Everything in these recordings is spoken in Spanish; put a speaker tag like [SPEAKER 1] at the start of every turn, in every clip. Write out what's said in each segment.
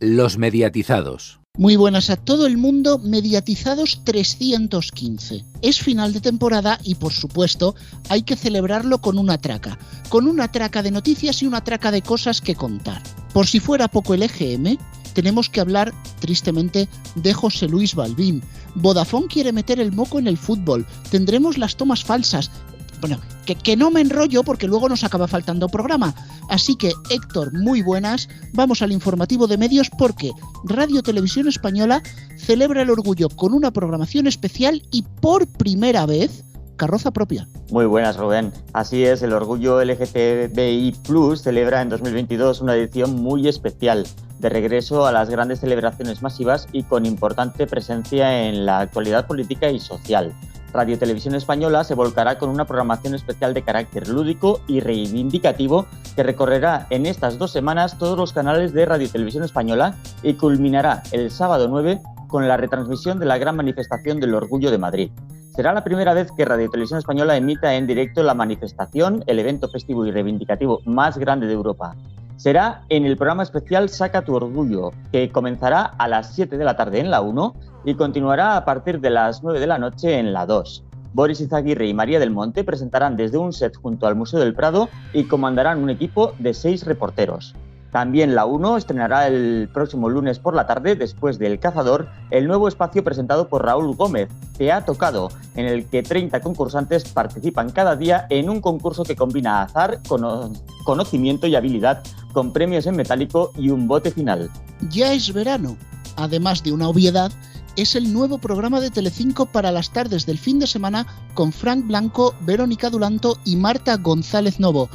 [SPEAKER 1] Los mediatizados.
[SPEAKER 2] Muy buenas a todo el mundo, mediatizados 315. Es final de temporada y por supuesto hay que celebrarlo con una traca, con una traca de noticias y una traca de cosas que contar. Por si fuera poco el EGM, tenemos que hablar tristemente de José Luis Balbín. Vodafone quiere meter el moco en el fútbol, tendremos las tomas falsas, bueno, que, que, no me enrollo porque luego nos acaba faltando programa. Así que, Héctor, muy buenas. Vamos al informativo de medios porque Radio Televisión Española celebra el orgullo con una programación especial y por primera vez carroza propia.
[SPEAKER 3] Muy buenas, Rubén. Así es, el Orgullo LGTBI Plus celebra en 2022 una edición muy especial de regreso a las grandes celebraciones masivas y con importante presencia en la actualidad política y social. Radio Televisión Española se volcará con una programación especial de carácter lúdico y reivindicativo que recorrerá en estas dos semanas todos los canales de Radio Televisión Española y culminará el sábado 9 con la retransmisión de la gran manifestación del Orgullo de Madrid. Será la primera vez que Radio Televisión Española emita en directo la manifestación, el evento festivo y reivindicativo más grande de Europa. Será en el programa especial Saca tu Orgullo, que comenzará a las 7 de la tarde en la 1 y continuará a partir de las 9 de la noche en la 2. Boris Izaguirre y María del Monte presentarán desde un set junto al Museo del Prado y comandarán un equipo de seis reporteros. También la 1 estrenará el próximo lunes por la tarde, después del Cazador, el nuevo espacio presentado por Raúl Gómez, que ha tocado, en el que 30 concursantes participan cada día en un concurso que combina azar, conocimiento y habilidad, con premios en metálico y un bote final.
[SPEAKER 2] Ya es verano. Además de una obviedad, es el nuevo programa de Telecinco para las tardes del fin de semana con Frank Blanco, Verónica Dulanto y Marta González Novo.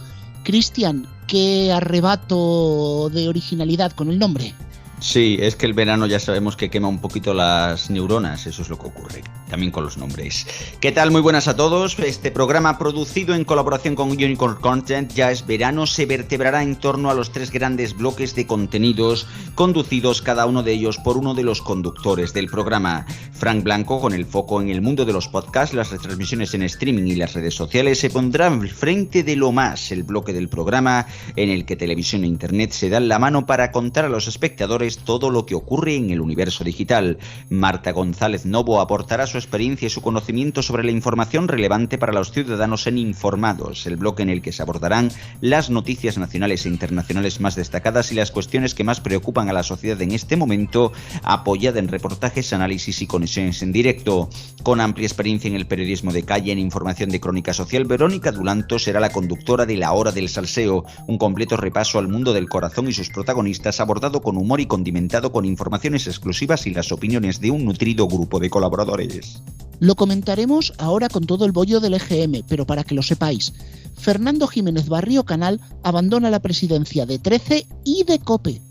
[SPEAKER 2] Cristian, qué arrebato de originalidad con el nombre.
[SPEAKER 4] Sí, es que el verano ya sabemos que quema un poquito las neuronas, eso es lo que ocurre, también con los nombres. ¿Qué tal? Muy buenas a todos. Este programa producido en colaboración con Unicorn Content, ya es verano, se vertebrará en torno a los tres grandes bloques de contenidos, conducidos cada uno de ellos por uno de los conductores del programa. Frank Blanco, con el foco en el mundo de los podcasts, las retransmisiones en streaming y las redes sociales, se pondrá al frente de lo más, el bloque del programa en el que televisión e internet se dan la mano para contar a los espectadores todo lo que ocurre en el universo digital. Marta González Novo aportará su experiencia y su conocimiento sobre la información relevante para los ciudadanos en Informados, el bloque en el que se abordarán las noticias nacionales e internacionales más destacadas y las cuestiones que más preocupan a la sociedad en este momento, apoyada en reportajes, análisis y conexiones en directo. Con amplia experiencia en el periodismo de calle en información de crónica social, Verónica Dulanto será la conductora de La Hora del Salseo, un completo repaso al mundo del corazón y sus protagonistas abordado con humor y con condimentado con informaciones exclusivas y las opiniones de un nutrido grupo de colaboradores.
[SPEAKER 2] Lo comentaremos ahora con todo el bollo del EGM, pero para que lo sepáis, Fernando Jiménez Barrio Canal abandona la presidencia de 13 y de COPE.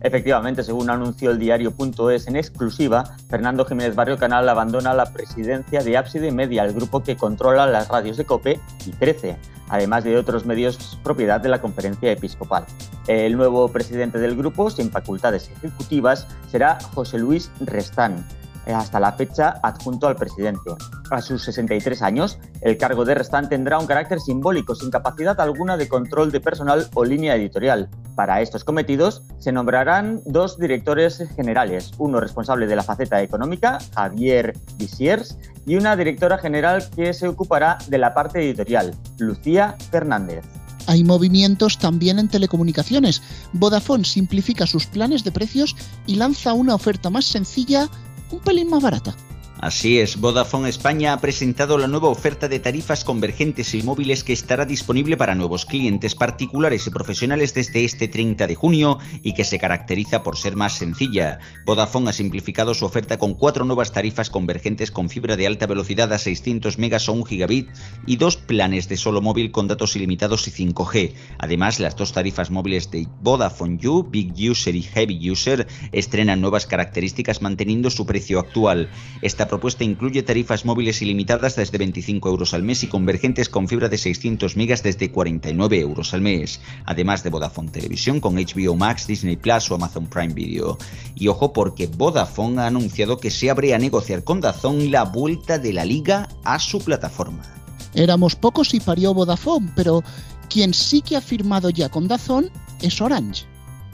[SPEAKER 3] Efectivamente, según anunció el diario.es en exclusiva, Fernando Jiménez Barrio Canal abandona la presidencia de Ábside Media, el grupo que controla las radios de COPE y 13 además de otros medios propiedad de la conferencia episcopal. El nuevo presidente del grupo, sin facultades ejecutivas, será José Luis Restán, hasta la fecha adjunto al presidente. A sus 63 años, el cargo de Restán tendrá un carácter simbólico, sin capacidad alguna de control de personal o línea editorial. Para estos cometidos se nombrarán dos directores generales, uno responsable de la faceta económica, Javier Visiers, y una directora general que se ocupará de la parte editorial, Lucía Fernández.
[SPEAKER 2] Hay movimientos también en telecomunicaciones. Vodafone simplifica sus planes de precios y lanza una oferta más sencilla un pelín más barata.
[SPEAKER 4] Así es, Vodafone España ha presentado la nueva oferta de tarifas convergentes y móviles que estará disponible para nuevos clientes particulares y profesionales desde este 30 de junio y que se caracteriza por ser más sencilla. Vodafone ha simplificado su oferta con cuatro nuevas tarifas convergentes con fibra de alta velocidad a 600 megas o 1 gigabit y dos planes de solo móvil con datos ilimitados y 5G. Además, las dos tarifas móviles de Vodafone You, Big User y Heavy User, estrenan nuevas características manteniendo su precio actual. Esta propuesta incluye tarifas móviles ilimitadas desde 25 euros al mes y convergentes con fibra de 600 megas desde 49 euros al mes, además de Vodafone Televisión con HBO Max, Disney Plus o Amazon Prime Video. Y ojo porque Vodafone ha anunciado que se abre a negociar con Dazón la vuelta de la liga a su plataforma.
[SPEAKER 2] Éramos pocos y parió Vodafone, pero quien sí que ha firmado ya con Dazón es Orange.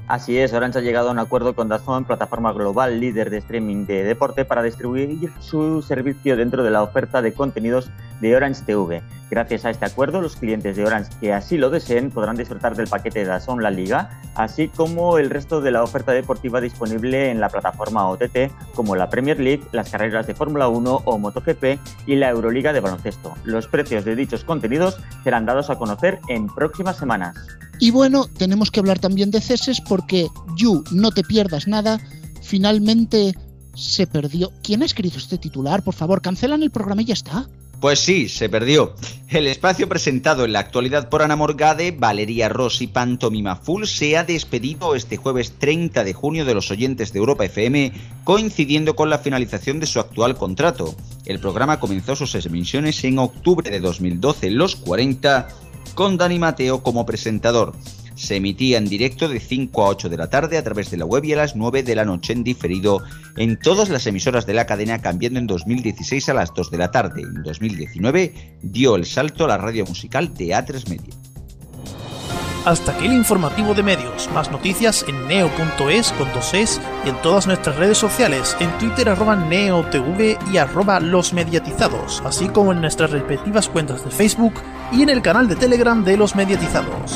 [SPEAKER 3] Así es, Orange ha llegado a un acuerdo con Dazón, plataforma global líder de streaming de deporte, para distribuir su servicio dentro de la oferta de contenidos de Orange TV. Gracias a este acuerdo, los clientes de Orange que así lo deseen podrán disfrutar del paquete de Dazón La Liga, así como el resto de la oferta deportiva disponible en la plataforma OTT, como la Premier League, las carreras de Fórmula 1 o MotoGP y la Euroliga de baloncesto. Los precios de dichos contenidos serán dados a conocer en próximas semanas.
[SPEAKER 2] Y bueno, tenemos que hablar también de ceses porque You, no te pierdas nada, finalmente se perdió. ¿Quién ha escrito este titular? Por favor, cancelan el programa y ya está.
[SPEAKER 4] Pues sí, se perdió. El espacio presentado en la actualidad por Ana Morgade, Valeria Rossi Pantomima Full se ha despedido este jueves 30 de junio de los oyentes de Europa FM, coincidiendo con la finalización de su actual contrato. El programa comenzó sus emisiones en octubre de 2012 en los 40 con Dani Mateo como presentador. Se emitía en directo de 5 a 8 de la tarde a través de la web y a las 9 de la noche en diferido en todas las emisoras de la cadena, cambiando en 2016 a las 2 de la tarde. En 2019 dio el salto a la radio musical de A3 Media.
[SPEAKER 5] Hasta aquí el informativo de medios. Más noticias en neo.es con dos es y en todas nuestras redes sociales, en Twitter arroba neotv y arroba los mediatizados, así como en nuestras respectivas cuentas de Facebook y en el canal de Telegram de los mediatizados.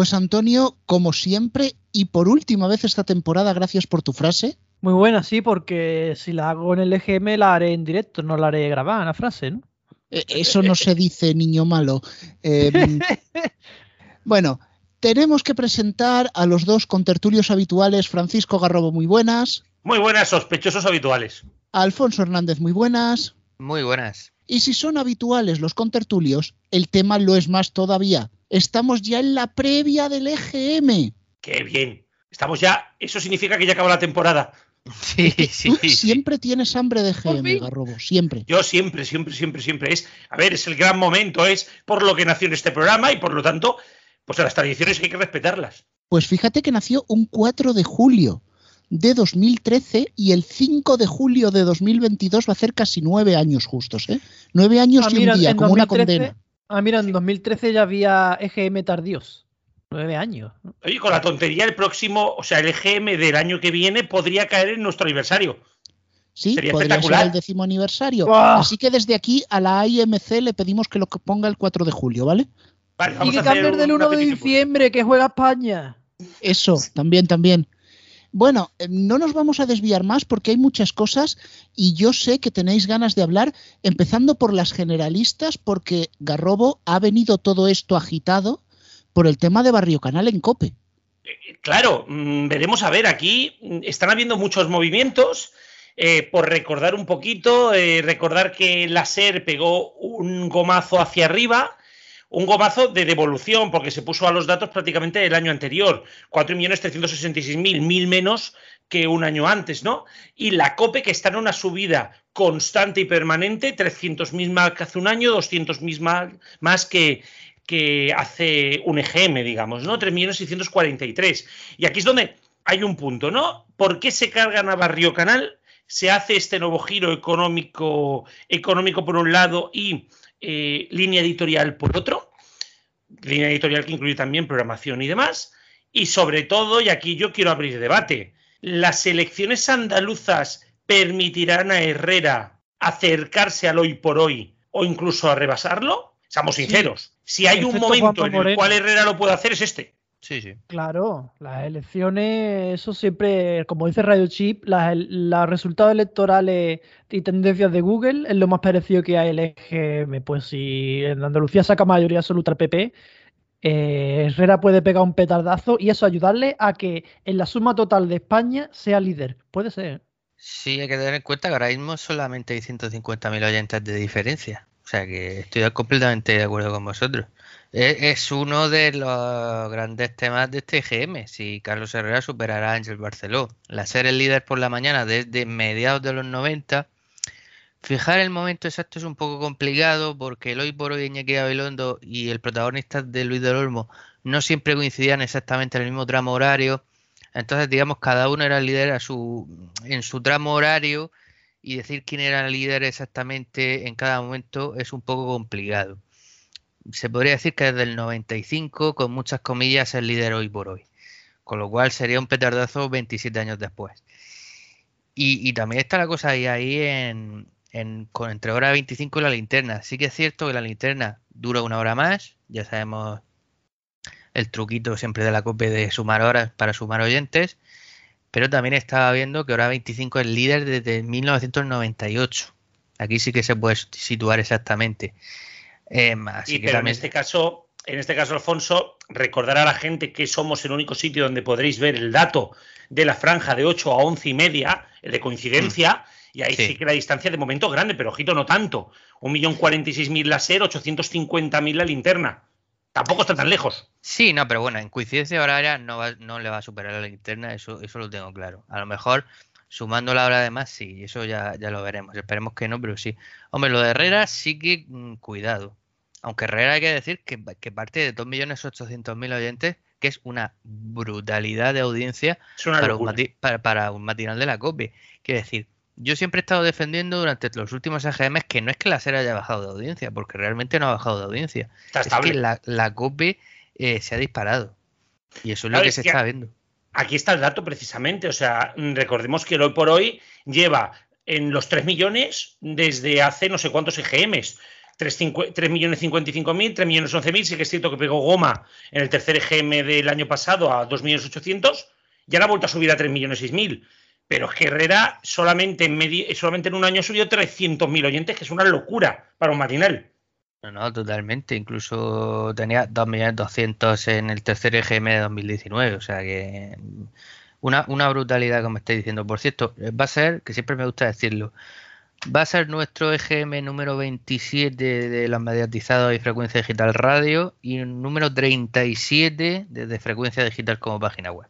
[SPEAKER 2] Pues Antonio, como siempre, y por última vez esta temporada, gracias por tu frase.
[SPEAKER 6] Muy buena, sí, porque si la hago en el EGM la haré en directo, no la haré grabada, la frase, ¿no?
[SPEAKER 2] Eh, Eso no se dice, niño malo. Eh, bueno, tenemos que presentar a los dos contertulios habituales. Francisco Garrobo, muy buenas.
[SPEAKER 7] Muy buenas, sospechosos habituales.
[SPEAKER 2] Alfonso Hernández, muy buenas.
[SPEAKER 8] Muy buenas.
[SPEAKER 2] Y si son habituales los contertulios, el tema lo es más todavía. Estamos ya en la previa del EGM.
[SPEAKER 7] Qué bien. Estamos ya. Eso significa que ya acaba la temporada.
[SPEAKER 8] Sí, sí,
[SPEAKER 2] Tú
[SPEAKER 8] sí.
[SPEAKER 2] siempre tienes hambre de EGM. Garrobo, siempre.
[SPEAKER 7] Yo siempre, siempre, siempre, siempre es. A ver, es el gran momento, es por lo que nació en este programa y por lo tanto, pues las tradiciones hay que respetarlas.
[SPEAKER 2] Pues fíjate que nació un 4 de julio de 2013 y el 5 de julio de 2022 va a hacer casi nueve años justos, ¿eh? Nueve años
[SPEAKER 6] Ah,
[SPEAKER 2] y un día, como una
[SPEAKER 6] 2013
[SPEAKER 2] condena.
[SPEAKER 6] Ah, mira, en 2013 ya había EGM tardíos. Nueve años. ¿no?
[SPEAKER 7] Oye, con la tontería, el próximo, o sea, el EGM del año que viene podría caer en nuestro aniversario.
[SPEAKER 2] Sí,
[SPEAKER 7] Sería
[SPEAKER 2] podría ser
[SPEAKER 7] espectacular.
[SPEAKER 2] el décimo aniversario.
[SPEAKER 6] ¡Buah!
[SPEAKER 2] Así que desde aquí a la IMC le pedimos que lo ponga el 4 de julio, ¿vale?
[SPEAKER 7] Vale,
[SPEAKER 6] Y que cambie del
[SPEAKER 7] una
[SPEAKER 6] 1 de
[SPEAKER 7] petición.
[SPEAKER 6] diciembre, que juega España.
[SPEAKER 2] Eso, también, también. Bueno, eh, no nos vamos a desviar más porque hay muchas cosas y yo sé que tenéis ganas de hablar, empezando por las generalistas, porque Garrobo ha venido todo esto agitado por el tema de Barrio Canal en Cope.
[SPEAKER 7] Claro, mm, veremos a ver, aquí mm, están habiendo muchos movimientos. eh, por recordar un poquito, eh, recordar que la SER pegó un gomazo hacia arriba, un gomazo de devolución, porque se puso a los datos prácticamente el año anterior, 4.366.000, mil menos que un año antes, ¿no? Y la COPE, que está en una subida constante y permanente, 300.000 más que hace un año, 200.000 más, más que, que hace un EGM, digamos, ¿no? 3.643. Y aquí es donde hay un punto, ¿no? ¿Por qué se cargan a Barrio Canal? Se hace este nuevo giro económico, económico por un lado y eh, línea editorial por otro. Línea editorial que incluye también programación y demás. Y sobre todo, y aquí yo quiero abrir debate, ¿las elecciones andaluzas permitirán a Herrera acercarse al hoy por hoy o incluso a rebasarlo? Seamos
[SPEAKER 6] Sí.
[SPEAKER 7] sinceros. Si hay un momento en el cual Herrera lo puede hacer, es este.
[SPEAKER 8] Sí, sí.
[SPEAKER 6] Claro, las elecciones, eso siempre, como dice Radio Chip, los resultados electorales y tendencias de Google es lo más parecido que hay el EGM. Pues si en Andalucía saca mayoría absoluta el PP, eh, Herrera puede pegar un petardazo y eso ayudarle a que en la suma total de España sea líder. Puede ser.
[SPEAKER 8] Sí, hay que tener en cuenta que ahora mismo solamente hay 150.000 oyentes de diferencia. Sea que estoy completamente de acuerdo con vosotros. Es, es uno de los grandes temas de este EGM. Si Carlos Herrera superará a Ángel Barceló. La ser el líder por la mañana desde mediados de los 90. Fijar el momento exacto es un poco complicado porque el hoy por hoy Iñaki Gabilondo y el protagonista de Luis del Olmo no siempre coincidían exactamente en el mismo tramo horario. Entonces, digamos, cada uno era el líder a su, en su tramo horario y decir quién era el líder exactamente en cada momento es un poco complicado. Se podría decir que desde el 95, con muchas comillas, el líder hoy por hoy. con lo cual sería un petardazo 27 años después. Y, también está la cosa ahí, ahí en, con entre hora 25 y la linterna. Sí que es cierto que la linterna dura una hora más, ya sabemos el truquito siempre de la copia de sumar horas para sumar oyentes, pero también estaba viendo que hora 25 es líder desde 1998. Aquí sí que se puede situar exactamente.
[SPEAKER 7] Eh, pero en este caso, en este caso, Alfonso, recordar a la gente que somos el único sitio donde podréis ver el dato de la franja de 8 a 11 y media, de coincidencia, mm. y ahí sí. que la distancia de momento es grande, pero ojito, no tanto. 1.046.000 la SER, 850.000 la linterna. Tampoco está tan lejos.
[SPEAKER 8] Sí, no, pero bueno, en coincidencia horaria no, no le va a superar a la linterna, eso, eso lo tengo claro. A lo mejor sumando la hora de más, sí, eso ya, ya lo veremos. Esperemos que no, pero sí. Hombre, lo de Herrera sí que mm, cuidado. Aunque Herrera hay que decir que, parte de 2.800.000 oyentes, que es una brutalidad de audiencia para un, para, un, matinal de la COPE. Quiere decir, yo siempre he estado defendiendo durante los últimos AGMs que no es que la serie haya bajado de audiencia, porque realmente no ha bajado de audiencia. es que la, la COPE eh, se ha disparado. Y eso es lo que se está viendo.
[SPEAKER 7] Aquí está el dato precisamente. O sea, recordemos que hoy por hoy lleva en los 3 millones desde hace no sé cuántos EGMs. 3, millones 55 mil, 3 millones 11 mil, sí que es cierto que pegó goma en el tercer EGM del año pasado a 2 millones 800, ya la ha vuelto a subir a 3 millones 6 mil. Pero es Herrera solamente en, solamente en un año ha subido 300 mil oyentes, que es una locura para un matinal.
[SPEAKER 8] No, no, totalmente. Incluso tenía 2 millones 200 en el tercer EGM de 2019, o sea que una, una brutalidad, como estáis diciendo. Por cierto, va a ser, que siempre me gusta decirlo, va a ser nuestro EGM número 27 de los mediatizados y frecuencia digital radio y número 37 de frecuencia digital como página web.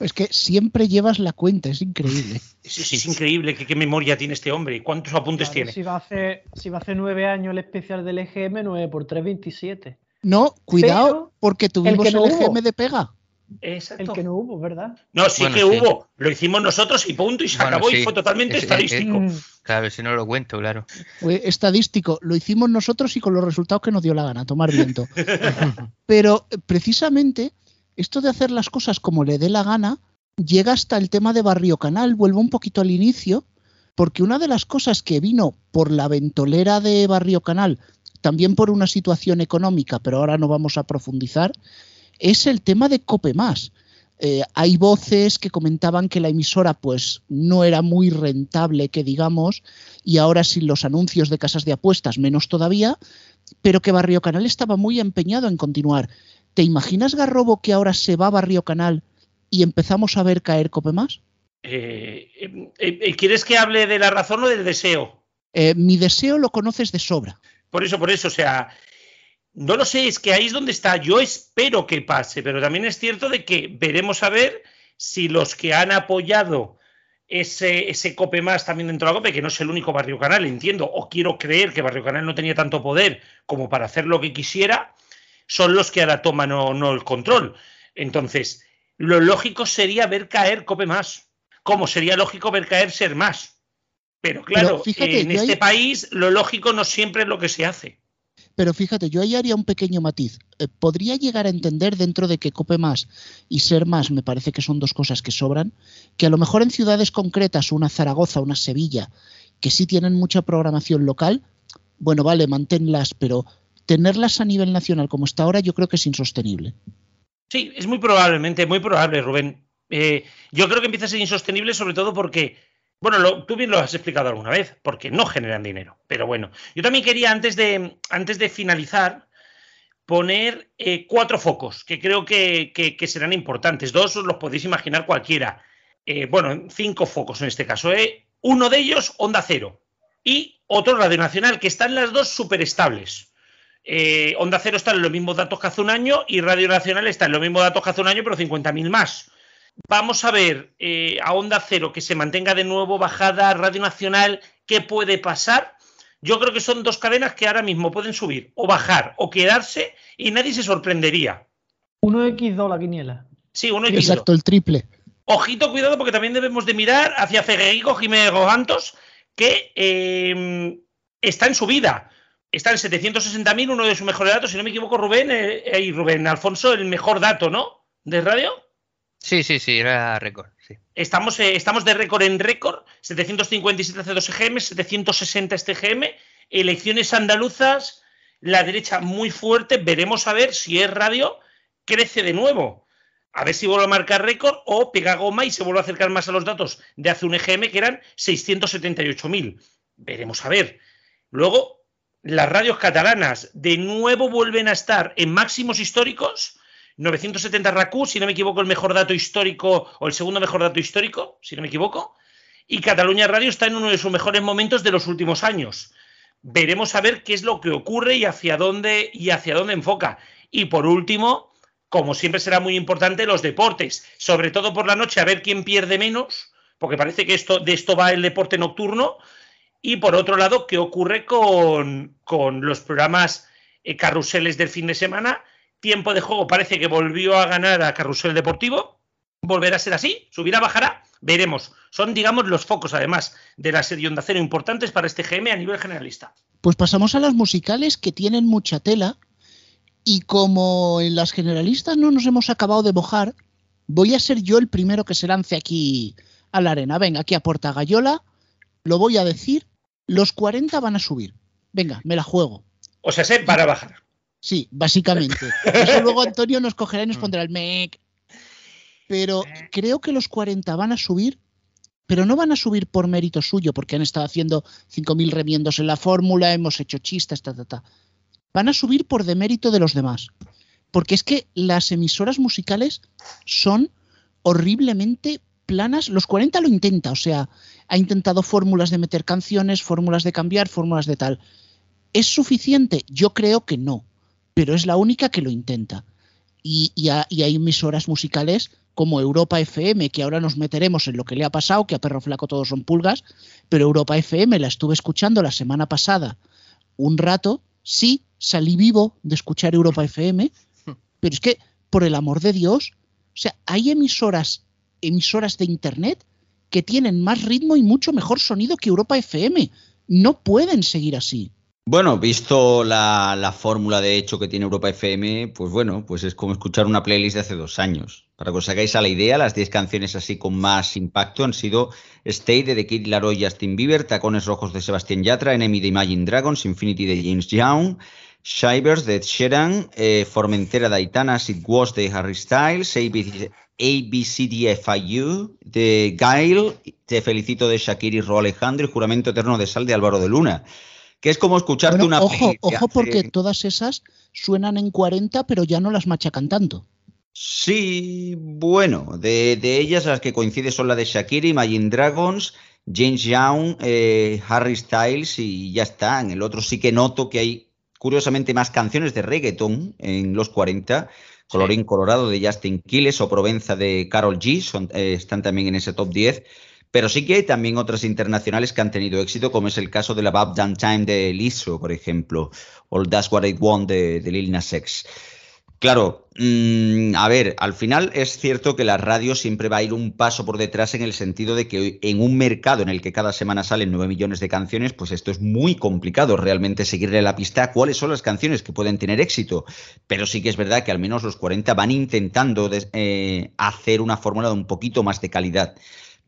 [SPEAKER 2] Es que siempre llevas la cuenta, es increíble.
[SPEAKER 7] Es, es increíble qué, memoria tiene este hombre y cuántos apuntes tiene.
[SPEAKER 6] Si va, a hacer, si va a hacer nueve años el especial del EGM, 9 por 3, 27.
[SPEAKER 2] No, cuidado, porque tuvimos el, EGM de pega.
[SPEAKER 6] Exacto. El que no hubo, ¿verdad?
[SPEAKER 7] No, sí que hubo. Lo hicimos nosotros y punto, y se acabó y fue totalmente estadístico.
[SPEAKER 8] claro, si no lo cuento, claro.
[SPEAKER 2] Fue estadístico. Lo hicimos nosotros y con los resultados que nos dio la gana, tomar viento. Pero precisamente esto de hacer las cosas como le dé la gana llega hasta el tema de Barrio Canal. Vuelvo un poquito al inicio, porque una de las cosas que vino por la ventolera de Barrio Canal, también por una situación económica, pero ahora no vamos a profundizar, es el tema de Cope. Eh, hay voces que comentaban que la emisora pues no era muy rentable, que digamos, y ahora sin los anuncios de casas de apuestas menos todavía, pero que Barrio Canal estaba muy empeñado en continuar. ¿Te imaginas, Garrobo, que ahora se va a Barrio Canal y empezamos a ver caer Cope Más?
[SPEAKER 7] Eh, eh, eh, ¿Quieres que hable de la razón o del deseo?
[SPEAKER 2] mi deseo lo conoces de sobra.
[SPEAKER 7] Por eso, por eso, o sea, no lo sé, es que ahí es donde está. Yo espero que pase, pero también es cierto de que veremos a ver si los que han apoyado ese, ese Cope más también dentro de la Cope, que no es el único Barrio Canal, entiendo, o quiero creer que Barrio Canal no tenía tanto poder como para hacer lo que quisiera, son los que ahora toman o no el control. Entonces, lo lógico sería ver caer Cope más, como sería lógico ver caer Ser más. Pero claro, en este país lo lógico no siempre es lo que se hace.
[SPEAKER 2] Pero fíjate, yo ahí haría un pequeño matiz. Eh, podría llegar a entender dentro de que Cope más y Ser más me parece que son dos cosas que sobran, que a lo mejor en ciudades concretas, una Zaragoza, una Sevilla, que sí tienen mucha programación local, bueno, vale, manténlas, pero tenerlas a nivel nacional como está ahora yo creo que es insostenible.
[SPEAKER 7] Sí, es muy probablemente, muy probable, Rubén. Eh, yo creo que empieza a ser insostenible sobre todo porque, bueno, tú bien lo has explicado alguna vez, porque no generan dinero. Pero bueno, yo también quería, antes de, antes de finalizar, poner eh, cuatro focos que creo que, serán importantes. Dos os los podéis imaginar cualquiera. Eh, bueno, cinco focos en este caso. Uno de ellos, Onda Cero. Y otro, Radio Nacional, que están las dos súper estables. Eh, Onda Cero está en los mismos datos que hace un año y Radio Nacional está en los mismos datos que hace un año, pero 50.000 más. Vamos a ver eh, a Onda Cero que se mantenga de nuevo bajada, Radio Nacional, ¿qué puede pasar? Yo creo que son dos cadenas que ahora mismo pueden subir o bajar o quedarse y nadie se sorprendería.
[SPEAKER 6] 1x2 la quiniela.
[SPEAKER 7] Sí, 1x2.
[SPEAKER 2] Exacto, el triple.
[SPEAKER 7] Ojito, cuidado, porque también debemos de mirar hacia Federico Jiménez Rojantos, que eh, está en subida está en 760.000, uno de sus mejores datos, si no me equivoco, Rubén, eh, y Rubén Alfonso, el mejor dato, ¿no? De radio.
[SPEAKER 8] Sí, sí, sí, era récord. Sí.
[SPEAKER 7] Estamos, eh, estamos de récord en récord. 757 C2 EGM, 760 este GM. Elecciones andaluzas, la derecha muy fuerte. Veremos a ver si es radio, crece de nuevo. A ver si vuelve a marcar récord o pega goma y se vuelve a acercar más a los datos de hace un EGM que eran 678.000. Veremos a ver. Luego, las radios catalanas de nuevo vuelven a estar en máximos históricos. 970 RACU, si no me equivoco, el mejor dato histórico o el segundo mejor dato histórico, si no me equivoco. Y Cataluña Radio está en uno de sus mejores momentos de los últimos años. Veremos a ver qué es lo que ocurre y hacia dónde y hacia dónde enfoca. Y por último, como siempre será muy importante, los deportes, sobre todo por la noche, a ver quién pierde menos, porque parece que esto, de esto va el deporte nocturno. Y por otro lado, qué ocurre con, con los programas eh, carruseles del fin de semana. Tiempo de juego parece que volvió a ganar a Carrusel Deportivo. ¿Volverá a ser así? ¿Subirá, bajará? Veremos. Son, digamos, los focos, además, de la serie Onda Cero importantes para este GM a nivel generalista.
[SPEAKER 2] Pues pasamos a las musicales que tienen mucha tela. Y como en las generalistas no nos hemos acabado de mojar, voy a ser yo el primero que se lance aquí a la arena. Venga, aquí a Porta Gallola, lo voy a decir, los 40 van a subir. Venga, me la juego.
[SPEAKER 7] O sea, se para bajar.
[SPEAKER 2] Sí, básicamente. Eso luego Antonio nos cogerá y nos pondrá el mec. Pero creo que los 40 van a subir, pero no van a subir por mérito suyo, porque han estado haciendo 5.000 remiendos en la fórmula, hemos hecho chistes, ta, ta, ta. Van a subir por demérito de los demás. Porque es que las emisoras musicales son horriblemente planas. Los 40 lo intenta, o sea, ha intentado fórmulas de meter canciones, fórmulas de cambiar, fórmulas de tal. ¿Es suficiente? Yo creo que no, pero es la única que lo intenta. Y, hay emisoras musicales como Europa FM, que ahora nos meteremos en lo que le ha pasado, que a Perro Flaco todos son pulgas, pero Europa FM la estuve escuchando la semana pasada un rato, sí, salí vivo de escuchar Europa FM, pero es que, por el amor de Dios, o sea, hay emisoras, emisoras de Internet que tienen más ritmo y mucho mejor sonido que Europa FM. No pueden seguir así.
[SPEAKER 4] Bueno, visto la, la fórmula de hecho que tiene Europa FM, pues bueno, pues es como escuchar una playlist de hace dos años. Para que os hagáis a la idea, las 10 canciones así con más impacto han sido Stay de The Kid Laroi y Justin Bieber, Tacones Rojos de Sebastián Yatra, Enemy de Imagine Dragons, Infinity de James Young, Shivers de Ed Sheeran, eh, Formentera de Aitana, It Was de Harry Styles, ABCDFIU de Gail, Te Felicito de Shakira y Ro Alejandro y Juramento Eterno de Sal de Álvaro de Luna. Que es como escucharte
[SPEAKER 2] Bueno,
[SPEAKER 4] una
[SPEAKER 2] ojo, ojo, porque todas esas suenan en 40, pero ya no las machacan tanto.
[SPEAKER 4] Sí, bueno, de, de ellas las que coincide son la de Shakira, Imagine Dragons, James Young, eh, Harry Styles y ya está. En el otro sí que noto que hay curiosamente más canciones de reggaeton en los 40. Colorín Colorado de Justin Quiles o Provenza de Carol G son- eh, están también en ese top 10. Pero sí que hay también otras internacionales que han tenido éxito, como es el caso de la Bab Damn Time de Lizzo, por ejemplo, o el That's What I Want de, de Lil Nas X. Claro, mm, a ver, al final es cierto que la radio siempre va a ir un paso por detrás en el sentido de que en un mercado en el que cada semana salen 9 millones de canciones, pues esto es muy complicado realmente seguirle la pista cuáles son las canciones que pueden tener éxito. Pero sí que es verdad que al menos los 40 van intentando eh, hacer una fórmula de un poquito más de calidad.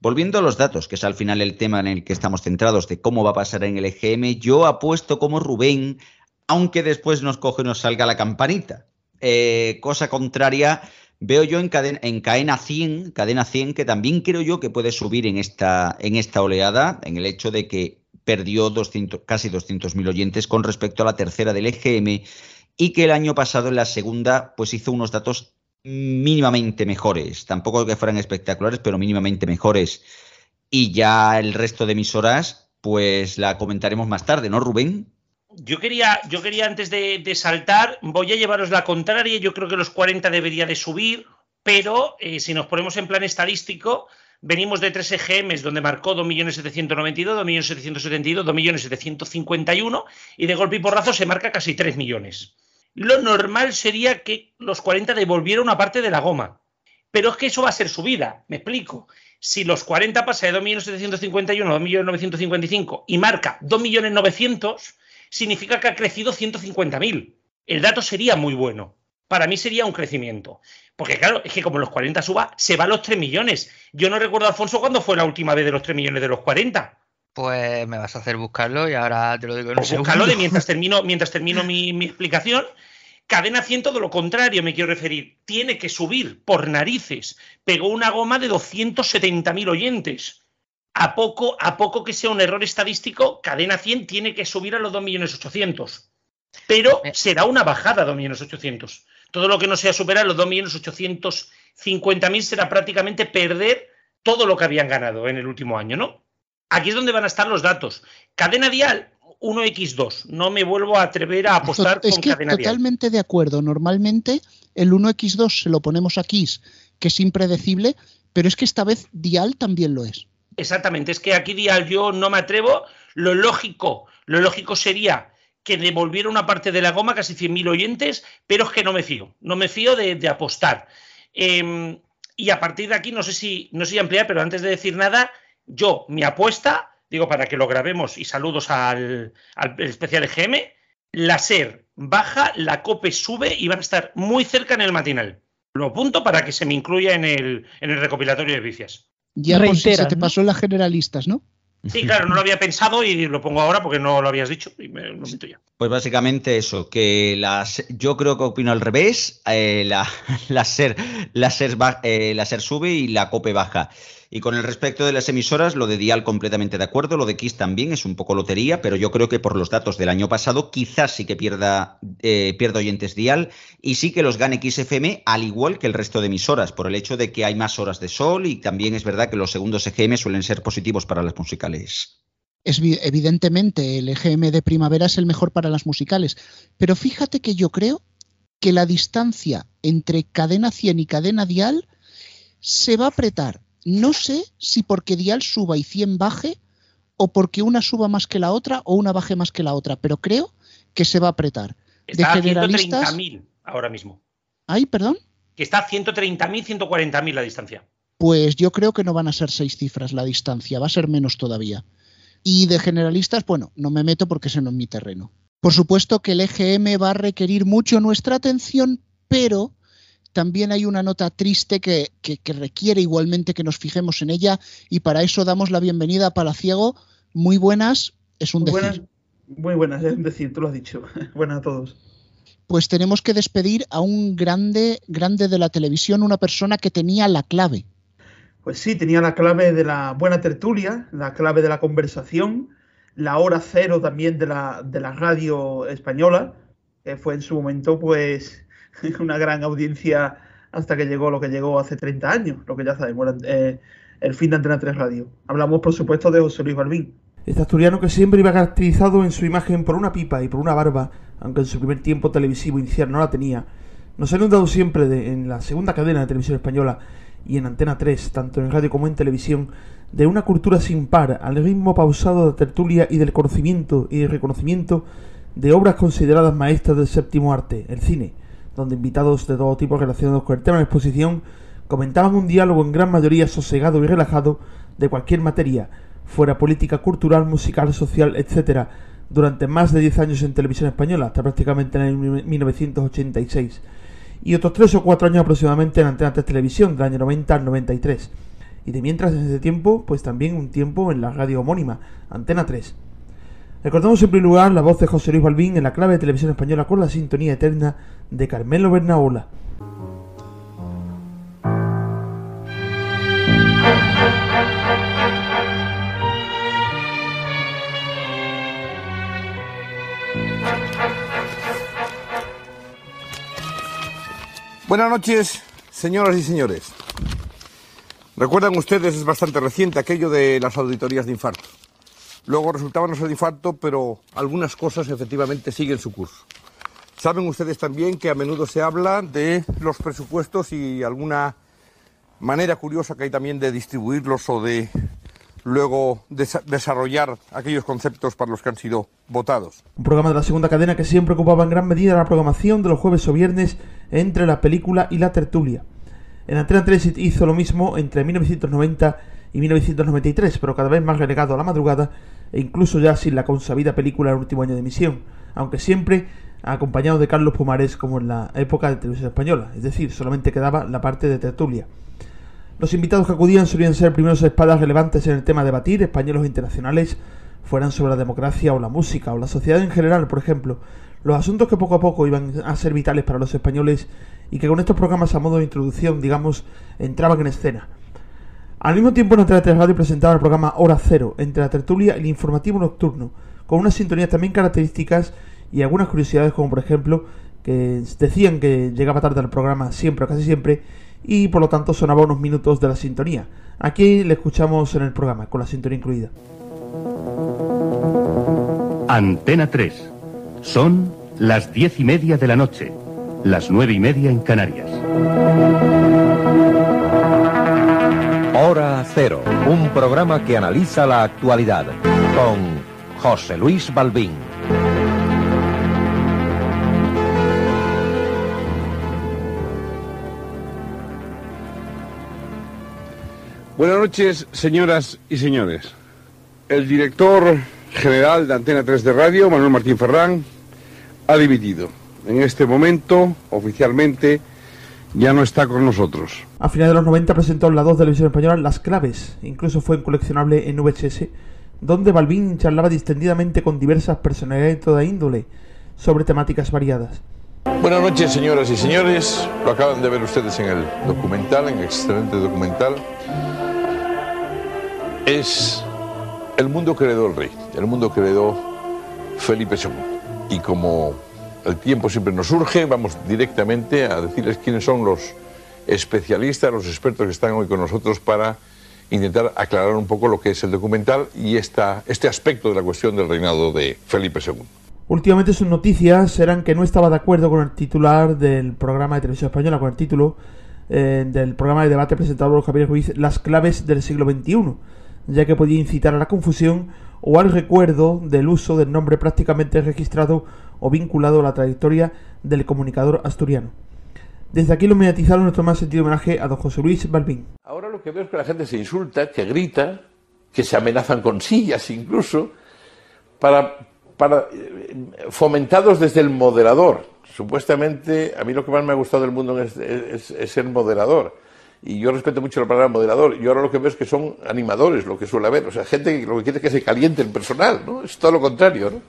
[SPEAKER 4] Volviendo a los datos, que es al final el tema en el que estamos centrados de cómo va a pasar en el EGM, yo apuesto como Rubén, aunque después nos coge y nos salga la campanita. Eh, cosa contraria, veo yo en cadena, en cadena 100, cadena 100, que también creo yo que puede subir en esta, en esta oleada, en el hecho de que perdió 200, casi 200.000 oyentes con respecto a la tercera del EGM y que el año pasado en la segunda pues hizo unos datos mínimamente mejores, tampoco que fueran espectaculares, pero mínimamente mejores. Y ya el resto de emisoras, pues la comentaremos más tarde, ¿no, Rubén?
[SPEAKER 7] Yo quería, yo quería antes de, saltar, voy a llevaros la contraria. Yo creo que los 40 debería de subir, pero eh, si nos ponemos en plan estadístico, venimos de tres EGMs donde marcó 2.792, 2.772, 2.751 y de golpe y porrazo se marca casi 3 millones. Lo normal sería que los 40 devolvieran una parte de la goma. Pero es que eso va a ser subida, me explico. Si los 40 pasa de 2.751 a 2.955 y marca 2.900.000, significa que ha crecido 150.000. El dato sería muy bueno. para mí sería un crecimiento. Porque claro, es que como los 40 suba, se va a los 3 millones. Yo no recuerdo, Alfonso, cuándo fue la última vez de los 3 millones de los 40.
[SPEAKER 8] Pues me vas a hacer buscarlo y ahora te lo digo en
[SPEAKER 7] pues buscarlo de mientras termino, mientras termino mi, mi explicación. Cadena 100, todo lo contrario, me quiero referir. Tiene que subir por narices. Pegó una goma de 270.000 oyentes. A poco, a poco que sea un error estadístico, Cadena 100 tiene que subir a los 2.800.000. Pero será una bajada a 2.800.000. Todo lo que no sea superar los 2.850.000 será prácticamente perder todo lo que habían ganado en el último año, ¿no? Aquí es donde van a estar los datos. Cadena dial, 1x2. No me vuelvo a atrever a apostar
[SPEAKER 2] es que totalmente de acuerdo. Normalmente el 1x2 se lo ponemos aquí, que es impredecible, pero es que esta vez dial también lo es.
[SPEAKER 7] Exactamente, es que aquí dial yo no me atrevo. Lo lógico, lo lógico sería que devolviera una parte de la goma, casi 100.000 oyentes, pero es que no me fío, no me fío de, apostar. Em, y a partir de aquí, no sé si no sé ampliar, pero antes de decir nada, yo, mi apuesta digo para que lo grabemos y saludos al, especial EGM, la SER baja, la COPE sube y van a estar muy cerca en el matinal. Lo apunto para que se me incluya en el, en el recopilatorio de vicias.
[SPEAKER 2] Ya Reiteras, se te pasó en las generalistas, ¿no?
[SPEAKER 7] Sí, claro, no lo había pensado y lo pongo ahora porque no lo habías dicho y me lo meto ya.
[SPEAKER 4] Pues básicamente eso, que las, yo creo que opino al revés, eh, la, la, SER, la, SER, eh, la SER sube y la COPE baja. Y con el respecto de las emisoras, lo de Dial completamente de acuerdo, lo de Kiss también es un poco lotería, pero yo creo que por los datos del año pasado quizás sí que pierda, eh, pierda oyentes Dial y sí que los gane XFM al igual que el resto de emisoras, por el hecho de que hay más horas de sol y también es verdad que los segundos EGM suelen ser positivos para las musicales.
[SPEAKER 2] Es, evidentemente, el EGM de primavera es el mejor para las musicales, pero fíjate que yo creo que la distancia entre cadena 100 y cadena dial se va a apretar no sé si porque Dial suba y 100 baje o porque una suba más que la otra o una baje más que la otra, pero creo que se va a apretar.
[SPEAKER 7] Está a 130.000 ahora mismo.
[SPEAKER 2] ¿Ay, perdón?
[SPEAKER 7] Que está a 130.000, 140.000 la distancia.
[SPEAKER 2] Pues yo creo que no van a ser seis cifras la distancia, va a ser menos todavía. Y de generalistas, bueno, no me meto porque ese no es mi terreno. Por supuesto que el EGM va a requerir mucho nuestra atención, pero también hay una nota triste que, requiere igualmente que nos fijemos en ella y para eso damos la bienvenida a Palaciego. Muy buenas, es un
[SPEAKER 9] muy decir. muy buenas, es un decir, tú lo has dicho. buenas a todos.
[SPEAKER 2] Pues tenemos que despedir a un grande, grande de la televisión, una persona que tenía la clave.
[SPEAKER 9] Pues sí, tenía la clave de la buena tertulia, la clave de la conversación, la hora cero también de la, de la radio española, que fue en su momento, pues, una gran audiencia hasta que llegó lo que llegó hace 30 años, lo que ya sabemos, eh, el fin de Antena 3 Radio. Hablamos, por supuesto, de José Luis Balbín.
[SPEAKER 10] Este asturiano que siempre iba caracterizado en su imagen por una pipa y por una barba, aunque en su primer tiempo televisivo inicial no la tenía, nos ha inundado siempre en la segunda cadena de televisión española y en Antena 3, tanto en radio como en televisión, de una cultura sin par, al ritmo pausado de tertulia y del conocimiento y reconocimiento de obras consideradas maestras del séptimo arte, el cine, donde invitados de todo tipo relacionados con el tema de la exposición comentaban un diálogo en gran mayoría sosegado y relajado de cualquier materia, fuera política, cultural, musical, social, etc., durante más de 10 años en televisión española, hasta prácticamente en el 1986, y otros 3 o 4 años aproximadamente en Antena 3 Televisión, del año 90 al 93. Y de mientras en ese tiempo, pues también un tiempo en la radio homónima, Antena 3. Recordamos en primer lugar la voz de José Luis Balbín en la clave de televisión española con la sintonía eterna de Carmelo Bernaola.
[SPEAKER 11] Buenas noches, señoras y señores. Recuerdan ustedes, es bastante reciente, aquello de las auditorías de infarto. Luego resultaba no ser infarto, pero algunas cosas efectivamente siguen su curso. Saben ustedes también que a menudo se habla de los presupuestos y alguna manera curiosa que hay también de distribuirlos o de luego desarrollar aquellos conceptos para los que han sido votados.
[SPEAKER 10] Un programa de la segunda cadena que siempre ocupaba en gran medida la programación de los jueves o viernes entre la película y la tertulia. En Antena 3 hizo lo mismo entre 1990 y 1993, pero cada vez más relegado a la madrugada e incluso ya sin la consabida película el último año de emisión, aunque siempre acompañado de Carlos Pumares como en la época de televisión española, es decir, solamente quedaba la parte de tertulia. Los invitados que acudían solían ser primeros espadas relevantes en el tema a debatir, españoles internacionales, fueran sobre la democracia o la música o la sociedad en general, por ejemplo, los asuntos que poco a poco iban a ser vitales para los españoles y que con estos programas a modo de introducción, digamos, entraban en escena. Al mismo tiempo Antena 3 Radio presentaba el programa Hora Cero, entre la tertulia y el informativo nocturno, con unas sintonías también características y algunas curiosidades como por ejemplo que decían que llegaba tarde al programa siempre o casi siempre y por lo tanto sonaba unos minutos de la sintonía. Aquí le escuchamos en el programa con la sintonía incluida.
[SPEAKER 12] Antena 3. Son las diez y media de la noche, las nueve y media en Canarias.
[SPEAKER 13] Hora Cero, un programa que analiza la actualidad con José Luis Balbín.
[SPEAKER 11] Buenas noches, señoras y señores. El director general de Antena 3 de Radio, Manuel Martín Ferrán, ha dimitido. En este momento, oficialmente, ya no está con nosotros.
[SPEAKER 10] A finales de los 90 presentó en la 2 de Televisión Española Las Claves, incluso fue coleccionable en VHS, donde Balbín charlaba distendidamente con diversas personalidades de toda índole sobre temáticas variadas.
[SPEAKER 11] Buenas noches, señoras y señores. Lo acaban de ver ustedes en el documental, en el excelente documental. Es el mundo que heredó el rey, el mundo que heredó Felipe II. Y como el tiempo siempre nos surge, vamos directamente a decirles quiénes son los especialistas, los expertos que están hoy con nosotros para intentar aclarar un poco lo que es el documental y esta, este aspecto de la cuestión del reinado de Felipe II.
[SPEAKER 10] Últimamente sus noticias eran que no estaba de acuerdo con el titular del programa de televisión española, con el título eh, del programa de debate presentado por Javier Ruiz, Las claves del siglo XXI, ya que podía incitar a la confusión o al recuerdo del uso del nombre prácticamente registrado o vinculado a la trayectoria del comunicador asturiano. Desde aquí lo mediatizaron nuestro más sentido homenaje a don José Luis Balbín.
[SPEAKER 14] Ahora lo que veo es que la gente se insulta, que grita, que se amenazan con sillas incluso, para, para fomentados desde el moderador. Supuestamente, a mí lo que más me ha gustado del mundo es, es, ser moderador. Y yo respeto mucho la palabra moderador. Y ahora lo que veo es que son animadores, lo que suele haber. O sea, gente que lo que quiere es que se caliente el personal, ¿no? Es todo lo contrario, ¿no?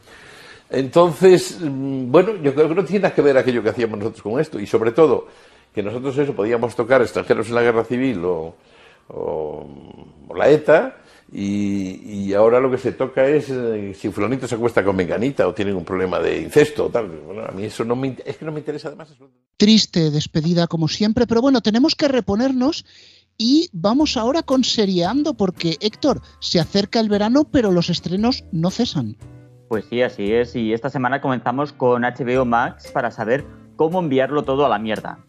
[SPEAKER 14] Entonces, bueno, yo creo que no tiene nada que ver aquello que hacíamos nosotros con esto. Y sobre todo, que nosotros eso podíamos tocar extranjeros en la guerra civil o, la ETA. Y, y, ahora lo que se toca es eh, si Fulanito se acuesta con Menganita o tienen un problema de incesto o tal. Bueno, a mí eso no me, es que no me interesa además.
[SPEAKER 2] Triste despedida como siempre, pero bueno, tenemos que reponernos y vamos ahora con Seriando porque Héctor, se acerca el verano pero los estrenos no cesan.
[SPEAKER 3] Pues sí, así es. Y esta semana comenzamos con HBO Max para saber cómo enviarlo todo a la mierda.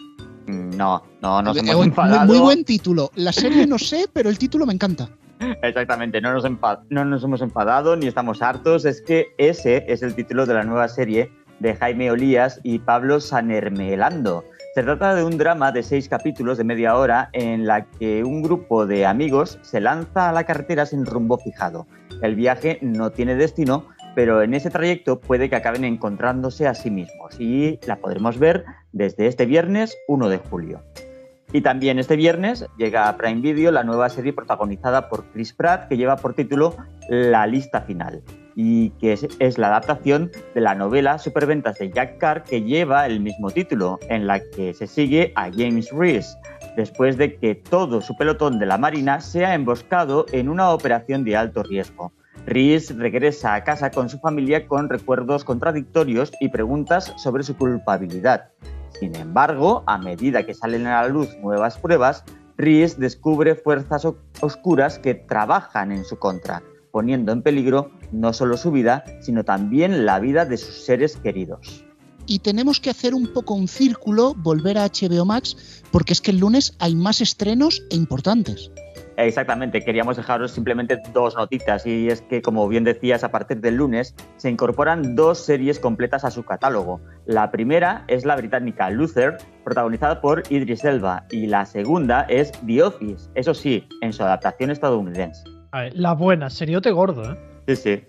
[SPEAKER 3] No, no nos hemos
[SPEAKER 2] muy,
[SPEAKER 3] enfadado.
[SPEAKER 2] muy buen título. La serie no sé, pero el título me encanta.
[SPEAKER 3] Exactamente, no nos, no nos hemos enfadado ni estamos hartos. Es que ese es el título de la nueva serie de Jaime Olías y Pablo Sanermelando. Se trata de un drama de seis capítulos de media hora en la que un grupo de amigos se lanza a la carretera sin rumbo fijado. El viaje no tiene destino, pero en ese trayecto puede que acaben encontrándose a sí mismos y la podremos ver desde este viernes 1 de julio. Y también este viernes llega a Prime Video la nueva serie protagonizada por Chris Pratt que lleva por título La lista final y que es, la adaptación de la novela Superventas de Jack Carr que lleva el mismo título, en la que se sigue a James Reese, después de que todo su pelotón de la Marina sea emboscado en una operación de alto riesgo. Reese regresa a casa con su familia con recuerdos contradictorios y preguntas sobre su culpabilidad. Sin embargo, a medida que salen a la luz nuevas pruebas, Reese descubre fuerzas oscuras que trabajan en su contra, poniendo en peligro no solo su vida, sino también la vida de sus seres queridos.
[SPEAKER 2] Y tenemos que hacer un poco un círculo, volver a HBO Max, porque es que el lunes hay más estrenos e importantes.
[SPEAKER 3] Exactamente, queríamos dejaros simplemente dos notitas y es que, como bien decías, a partir del lunes se incorporan dos series completas a su catálogo. La primera es la británica Luther, protagonizada por Idris Elba, y la segunda es The Office, eso sí, en su adaptación estadounidense.
[SPEAKER 6] A ver, la buena, seriote gordo, ¿eh?
[SPEAKER 3] Sí, sí.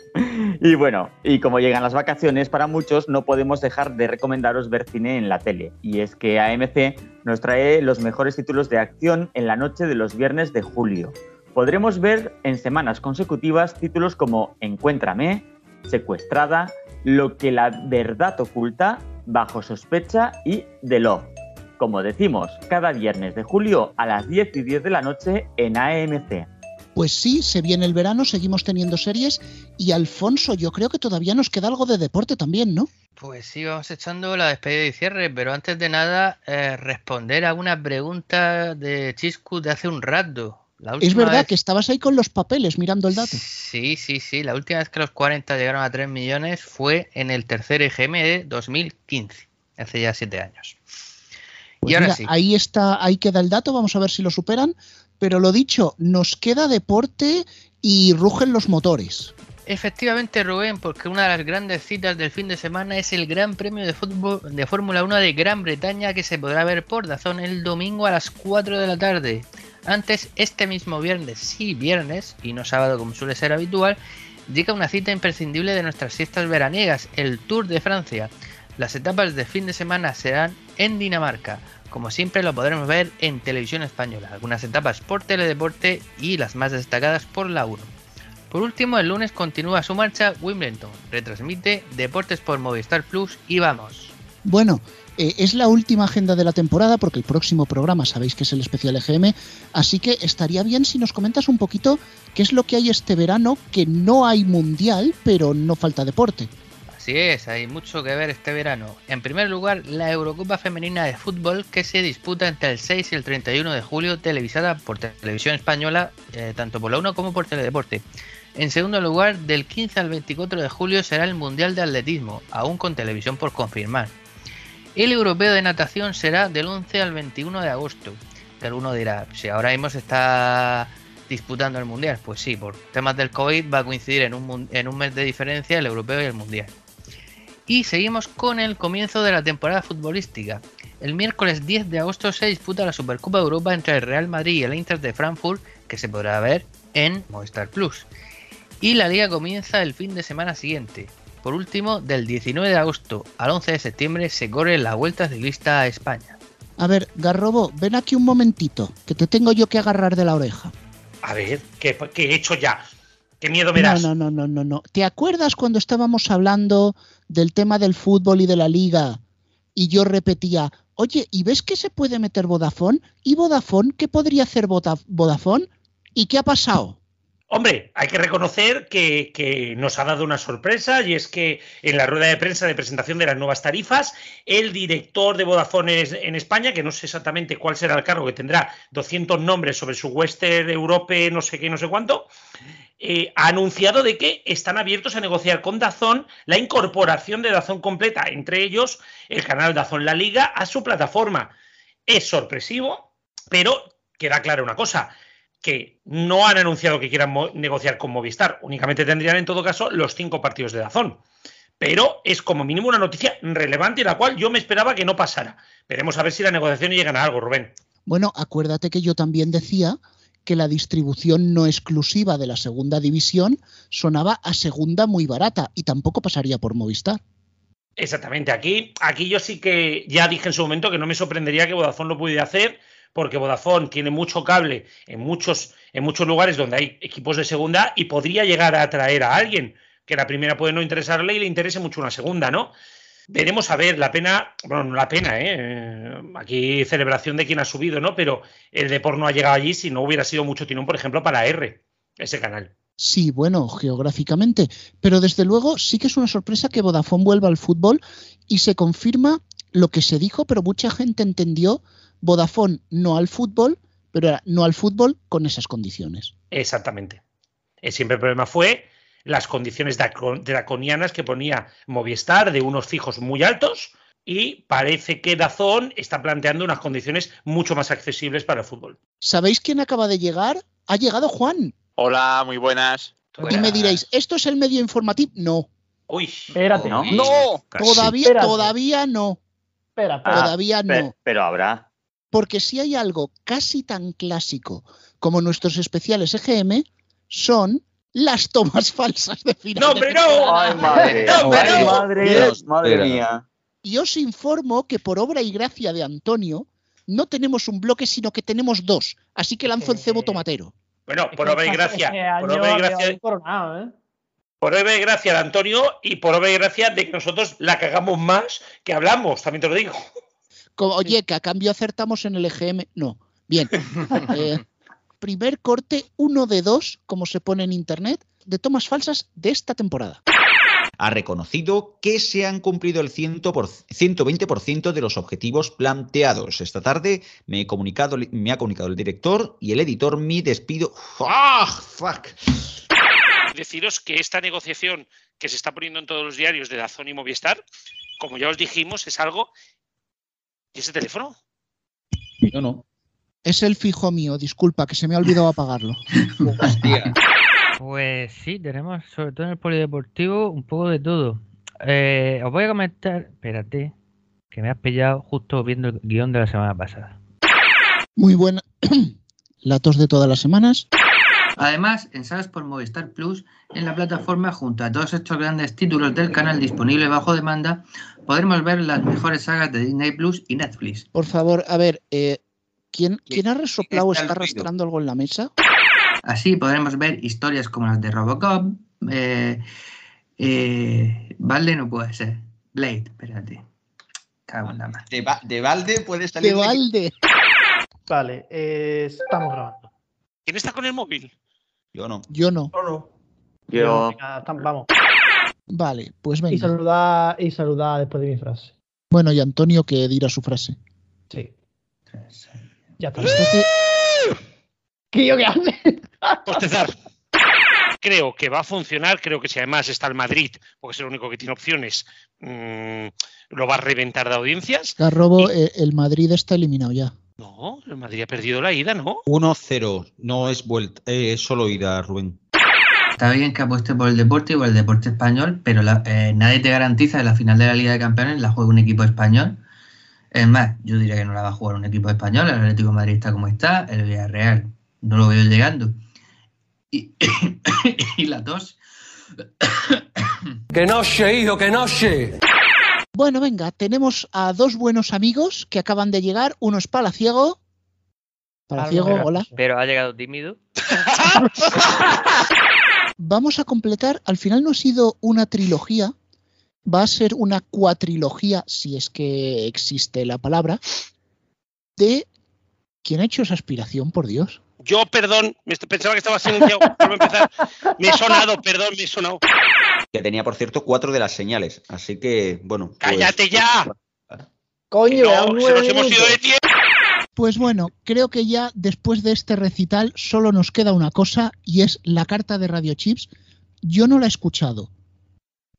[SPEAKER 3] Y bueno, y como llegan las vacaciones, para muchos no podemos dejar de recomendaros ver cine en la tele. Y es que AMC nos trae los mejores títulos de acción en la noche de los viernes de julio. Podremos ver en semanas consecutivas títulos como Encuéntrame, Secuestrada, Lo que la verdad oculta, Bajo sospecha y The Love. Como decimos, cada viernes de julio a las 10 y 10 de la noche en AMC.
[SPEAKER 2] Pues sí, se viene el verano, seguimos teniendo series y Alfonso, yo creo que todavía nos queda algo de deporte también, ¿no?
[SPEAKER 8] Pues sí, vamos echando la despedida y cierre, pero antes de nada, eh, responder a una pregunta de Chiscu de hace un rato. La
[SPEAKER 2] Es verdad
[SPEAKER 8] vez-
[SPEAKER 2] que estabas ahí con los papeles mirando el dato.
[SPEAKER 8] Sí, sí, sí. La última vez que los 40 llegaron a 3 millones fue en el tercer EGM de 2015, hace ya 7 años.
[SPEAKER 2] Pues
[SPEAKER 8] y ahora
[SPEAKER 2] mira,
[SPEAKER 8] sí.
[SPEAKER 2] ahí está, ahí queda el dato, vamos a ver si lo superan. Pero lo dicho, nos queda deporte y rugen los motores.
[SPEAKER 8] Efectivamente, Rubén, porque una de las grandes citas del fin de semana es el Gran Premio de Fútbol de Fórmula 1 de Gran Bretaña que se podrá ver por Dazón el domingo a las 4 de la tarde. Antes, este mismo viernes, sí viernes, y no sábado como suele ser habitual, llega una cita imprescindible de nuestras fiestas veraniegas, el Tour de Francia. Las etapas de fin de semana serán en Dinamarca. Como siempre lo podremos ver en televisión española, algunas etapas por teledeporte y las más destacadas por la 1. Por último, el lunes continúa su marcha Wimbledon. Retransmite Deportes por Movistar Plus y vamos.
[SPEAKER 2] Bueno, eh, es la última agenda de la temporada porque el próximo programa sabéis que es el especial EGM, así que estaría bien si nos comentas un poquito qué es lo que hay este verano, que no hay mundial, pero no falta deporte.
[SPEAKER 8] Así es, hay mucho que ver este verano. En primer lugar, la Eurocopa Femenina de Fútbol que se disputa entre el 6 y el 31 de julio, televisada por Televisión Española, eh, tanto por la 1 como por Teledeporte. En segundo lugar, del 15 al 24 de julio será el Mundial de Atletismo, aún con televisión por confirmar. El Europeo de Natación será del 11 al 21 de agosto. Que alguno dirá, si ahora mismo se está disputando el Mundial, pues sí, por temas del COVID va a coincidir en un, en un mes de diferencia el Europeo y el Mundial. Y seguimos con el comienzo de la temporada futbolística. El miércoles 10 de agosto se disputa la Supercopa de Europa entre el Real Madrid y el Inter de Frankfurt, que se podrá ver en Movistar Plus. Y la liga comienza el fin de semana siguiente. Por último, del 19 de agosto al 11 de septiembre se corre la Vuelta Ciclista a España.
[SPEAKER 2] A ver, Garrobo, ven aquí un momentito, que te tengo yo que agarrar de la oreja.
[SPEAKER 7] A ver, ¿qué, qué he hecho ya? ¿Qué miedo me
[SPEAKER 2] No,
[SPEAKER 7] das?
[SPEAKER 2] no, no, no, no, no. ¿Te acuerdas cuando estábamos hablando del tema del fútbol y de la liga? Y yo repetía, oye, ¿y ves que se puede meter Vodafone? ¿Y Vodafone qué podría hacer Voda- Vodafone? ¿Y qué ha pasado?
[SPEAKER 7] Hombre, hay que reconocer que, nos ha dado una sorpresa y es que en la rueda de prensa de presentación de las nuevas tarifas, el director de Vodafone en España, que no sé exactamente cuál será el cargo, que tendrá 200 nombres sobre su Western Europe, no sé qué, no sé cuánto, eh, ha anunciado de que están abiertos a negociar con Dazón la incorporación de Dazón completa, entre ellos el canal Dazón La Liga, a su plataforma. Es sorpresivo, pero queda clara una cosa, que no han anunciado que quieran negociar con Movistar, únicamente tendrían en todo caso los cinco partidos de Dazón. Pero es como mínimo una noticia relevante y la cual yo me esperaba que no pasara. Veremos a ver si las negociaciones llegan a algo, Rubén.
[SPEAKER 2] Bueno, acuérdate que yo también decía que la distribución no exclusiva de la segunda división sonaba a segunda muy barata y tampoco pasaría por Movistar.
[SPEAKER 7] Exactamente, aquí, aquí yo sí que ya dije en su momento que no me sorprendería que Vodafone lo pudiera hacer, porque Vodafone tiene mucho cable en muchos, en muchos lugares donde hay equipos de segunda y podría llegar a atraer a alguien que la primera puede no interesarle y le interese mucho una segunda, ¿no? Veremos a ver, la pena, bueno, no la pena, ¿eh? Eh, Aquí celebración de quien ha subido, ¿no? Pero el Depor no ha llegado allí si no hubiera sido mucho tirón, por ejemplo, para R, ese canal.
[SPEAKER 2] Sí, bueno, geográficamente, pero desde luego sí que es una sorpresa que Vodafone vuelva al fútbol y se confirma lo que se dijo, pero mucha gente entendió Vodafone no al fútbol, pero era no al fútbol con esas condiciones.
[SPEAKER 7] Exactamente. Eh, Siempre el problema fue las condiciones draco- draconianas que ponía Movistar de unos fijos muy altos y parece que Dazón está planteando unas condiciones mucho más accesibles para el fútbol.
[SPEAKER 2] ¿Sabéis quién acaba de llegar? Ha llegado Juan.
[SPEAKER 15] Hola, muy buenas.
[SPEAKER 2] Y me diréis, ¿esto es el medio informativo? No.
[SPEAKER 7] Uy,
[SPEAKER 6] Espérate.
[SPEAKER 3] ¿No?
[SPEAKER 15] ¡No!
[SPEAKER 2] Todavía,
[SPEAKER 6] Espérate.
[SPEAKER 2] todavía no.
[SPEAKER 6] Espera, espera.
[SPEAKER 3] Ah,
[SPEAKER 2] Todavía no.
[SPEAKER 3] Pero habrá.
[SPEAKER 2] Porque si hay algo casi tan clásico como nuestros especiales EGM, son las tomas falsas de final.
[SPEAKER 7] ¡No, hombre, no!
[SPEAKER 3] Ay, madre.
[SPEAKER 7] No, hombre, no.
[SPEAKER 3] madre,
[SPEAKER 4] Dios,
[SPEAKER 3] madre mía.
[SPEAKER 2] Y os informo que por obra y gracia de Antonio, no tenemos un bloque, sino que tenemos dos. Así que lanzo el cebo tomatero.
[SPEAKER 7] Bueno, por obra y
[SPEAKER 6] este
[SPEAKER 7] gracia.
[SPEAKER 6] año
[SPEAKER 7] Por obra y gracia,
[SPEAKER 6] ¿eh?
[SPEAKER 7] por obra y gracia de Antonio y por obra y gracia de que nosotros la cagamos más que hablamos, también te lo digo.
[SPEAKER 2] Como, oye, que a cambio acertamos en el EGM. No. Bien. Eh, primer corte, uno de dos, como se pone en internet, de tomas falsas de esta temporada.
[SPEAKER 4] Ha reconocido que se han cumplido el 100 por- 120% de los objetivos planteados. Esta tarde me, he comunicado, me ha comunicado el director y el editor mi despido. ¡Ah! ¡Fuck!
[SPEAKER 15] Deciros que esta negociación que se está poniendo en todos los diarios de Dazón y Movistar, como ya os dijimos, es algo. ¿Y ese teléfono?
[SPEAKER 4] No, no.
[SPEAKER 2] Es el fijo mío, disculpa, que se me ha olvidado apagarlo.
[SPEAKER 4] Hostia.
[SPEAKER 8] Pues sí, tenemos sobre todo en el polideportivo un poco de todo. Eh, os voy a comentar, espérate, que me has pillado justo viendo el guion de la semana pasada.
[SPEAKER 2] Muy buena. La tos de todas las semanas.
[SPEAKER 16] Además, en Sagas por Movistar Plus, en la plataforma, junto a todos estos grandes títulos del canal disponible bajo demanda, podremos ver las mejores sagas de Disney Plus y Netflix.
[SPEAKER 2] Por favor, a ver, eh, ¿quién, ¿quién ha resoplado o
[SPEAKER 16] está
[SPEAKER 2] arrastrando algo en la mesa?
[SPEAKER 16] Así podremos ver historias como las de Robocop. Eh, eh, Valde no puede ser. Blade, espérate. Cago en la mano.
[SPEAKER 4] De, ba- de balde puede salir.
[SPEAKER 2] De balde.
[SPEAKER 6] Vale, eh, estamos grabando.
[SPEAKER 15] ¿Quién está con el móvil?
[SPEAKER 4] Yo no.
[SPEAKER 2] Yo no.
[SPEAKER 9] No, no.
[SPEAKER 3] Yo.
[SPEAKER 6] Venga, tam- vamos.
[SPEAKER 2] Vale, pues
[SPEAKER 6] Y
[SPEAKER 2] venga.
[SPEAKER 6] saludar, y saludar después de mi frase.
[SPEAKER 2] Bueno, y Antonio que dirá su frase.
[SPEAKER 6] Sí. Ya está. ¿Qué yo qué hace?
[SPEAKER 15] Postezar. Creo que va a funcionar, creo que si además está el Madrid, porque es el único que tiene opciones, mm, lo va a reventar de audiencias.
[SPEAKER 2] Garrobo, eh, el Madrid está eliminado ya.
[SPEAKER 15] No, el Madrid ha perdido la ida, ¿no?
[SPEAKER 4] 1-0. No es vuelta. eh, es solo ida, Rubén.
[SPEAKER 16] Está bien que apueste por el deporte o el deporte español, pero la- eh, nadie te garantiza que la final de la Liga de Campeones la juegue un equipo español. Es más, yo diría que no la va a jugar un equipo español. El Atlético de Madrid está como está, el Villarreal no lo veo llegando. Y, y la tos.
[SPEAKER 17] Que noche, hijo, que noche.
[SPEAKER 2] Bueno, venga, tenemos a dos buenos amigos que acaban de llegar. Uno es Palaciego. Palaciego, hola.
[SPEAKER 8] Pero ha llegado tímido.
[SPEAKER 2] Vamos a completar, al final no ha sido una trilogía, va a ser una cuatrilogía, si es que existe la palabra, de quién ha hecho esa aspiración, por Dios.
[SPEAKER 15] Yo, perdón, pensaba que estaba haciendo un Vuelvo a empezar. Me he sonado, perdón, me he sonado.
[SPEAKER 4] Que tenía, por cierto, cuatro de las señales. Así que, bueno. pues-
[SPEAKER 15] ¡Cállate ya!
[SPEAKER 6] Coño,
[SPEAKER 15] No, se nos hemos ido de tiempo.
[SPEAKER 2] Pues bueno, creo que ya después de este recital solo nos queda una cosa y es la carta de Radio Chips. Yo no la he escuchado,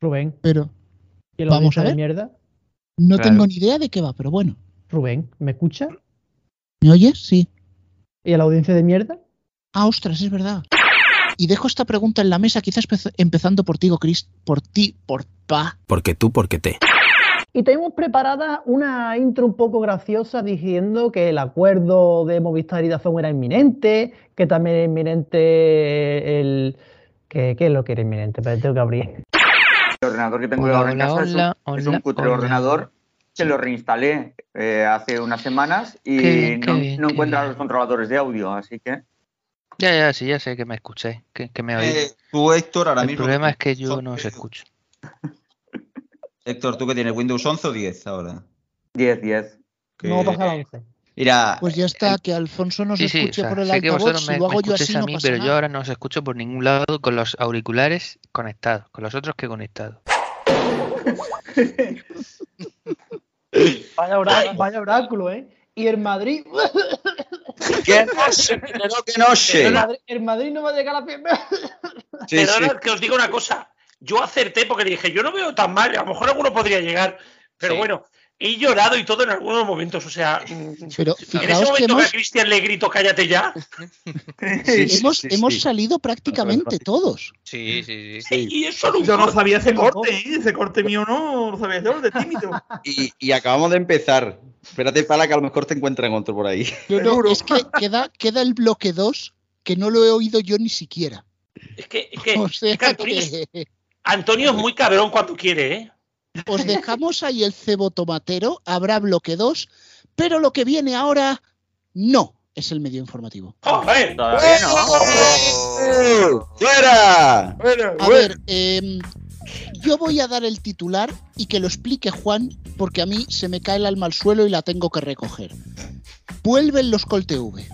[SPEAKER 6] Rubén,
[SPEAKER 2] pero
[SPEAKER 6] ¿y el
[SPEAKER 2] Vamos a
[SPEAKER 6] de
[SPEAKER 2] ver.
[SPEAKER 6] mierda?
[SPEAKER 2] no
[SPEAKER 8] Claro.
[SPEAKER 2] tengo ni idea de qué va, pero bueno.
[SPEAKER 6] Rubén, ¿me escucha?
[SPEAKER 2] ¿Me oyes? Sí.
[SPEAKER 6] ¿Y a la audiencia de mierda?
[SPEAKER 2] Ah, ostras, es verdad. Y dejo esta pregunta en la mesa, quizás empe- empezando por ti, Chris, por ti, por pa.
[SPEAKER 1] Porque tú, porque te.
[SPEAKER 6] Y tenemos preparada una intro un poco graciosa diciendo que el acuerdo de Movistar y Dazón era inminente, que también era inminente el... ¿Qué, qué es lo que era inminente? Pero tengo que abrir.
[SPEAKER 3] El ordenador que tengo
[SPEAKER 8] Hola,
[SPEAKER 3] ahora en
[SPEAKER 8] hola,
[SPEAKER 3] casa es un-
[SPEAKER 8] hola,
[SPEAKER 3] es un, cutre
[SPEAKER 8] hola.
[SPEAKER 3] ordenador que lo reinstalé eh, hace unas semanas y
[SPEAKER 8] Qué- qué
[SPEAKER 3] no,
[SPEAKER 8] bien,
[SPEAKER 3] no encuentra
[SPEAKER 8] bien.
[SPEAKER 3] los controladores de audio, así que
[SPEAKER 8] Ya, ya, sí, ya sé que me escucháis, que, que me oís.
[SPEAKER 4] Eh, tú, Héctor, ahora
[SPEAKER 8] el
[SPEAKER 4] mismo.
[SPEAKER 8] problema es que yo no os escucho.
[SPEAKER 4] Héctor, ¿tú que tienes Windows 11 o 10 ahora?
[SPEAKER 3] 10, 10.
[SPEAKER 4] Que-
[SPEAKER 6] No pasa la 11.
[SPEAKER 4] Mira,
[SPEAKER 2] Pues ya está, que Alfonso nos
[SPEAKER 8] Sí, sí, o
[SPEAKER 2] escuche
[SPEAKER 8] sea,
[SPEAKER 2] por el
[SPEAKER 8] sé que
[SPEAKER 2] altavoz.
[SPEAKER 8] vosotros
[SPEAKER 2] Si
[SPEAKER 8] me,
[SPEAKER 2] lo
[SPEAKER 8] me
[SPEAKER 2] hago yo así,
[SPEAKER 8] a
[SPEAKER 2] no
[SPEAKER 8] mí,
[SPEAKER 2] pasa
[SPEAKER 8] pero
[SPEAKER 2] nada.
[SPEAKER 8] yo ahora no os escucho por ningún lado con los auriculares conectados, con los otros que conectados.
[SPEAKER 6] Vaya, orá- vaya oráculo, ¿eh? Y el Madrid...
[SPEAKER 4] que no sé, que no, que no sé.
[SPEAKER 6] El Madrid, el Madrid no va a llegar a la pierna.
[SPEAKER 4] Sí,
[SPEAKER 7] Perdonad
[SPEAKER 4] sí.
[SPEAKER 7] que os diga una cosa. Yo acerté porque dije, yo no veo tan mal, a lo mejor alguno podría llegar. Pero
[SPEAKER 4] Sí.
[SPEAKER 7] bueno, he llorado y todo en algunos momentos. O sea, mm,
[SPEAKER 2] Pero
[SPEAKER 7] en ese
[SPEAKER 2] que
[SPEAKER 7] momento que
[SPEAKER 2] hemos,
[SPEAKER 7] a Cristian le grito, cállate ya.
[SPEAKER 4] Sí, sí,
[SPEAKER 2] hemos,
[SPEAKER 4] sí,
[SPEAKER 2] hemos
[SPEAKER 4] sí.
[SPEAKER 2] salido prácticamente todos.
[SPEAKER 8] Sí, sí, sí.
[SPEAKER 7] Y eso no
[SPEAKER 9] Yo no sabía ese corte, ¿eh? Ese corte mío no lo sabía yo, el de tímido.
[SPEAKER 4] Y, y acabamos de empezar. Espérate, para que a lo mejor te encuentran otro por ahí.
[SPEAKER 2] No, no, es que queda, queda el bloque 2 que no lo he oído yo ni siquiera.
[SPEAKER 7] Es que, es que-
[SPEAKER 2] O sea
[SPEAKER 7] es que Antonio, es-
[SPEAKER 2] que
[SPEAKER 7] Antonio es muy cabrón cuando quiere, ¿eh?
[SPEAKER 2] Os dejamos ahí el cebo tomatero, habrá bloque 2, pero lo que viene ahora no es el medio informativo.
[SPEAKER 7] ¡Joder!
[SPEAKER 3] Todavía no.
[SPEAKER 4] ¡Fuera!
[SPEAKER 2] A ver, em, yo voy a dar el titular y que lo explique Juan, porque a mí se me cae el alma al suelo y la tengo que recoger. Vuelven los Col TV.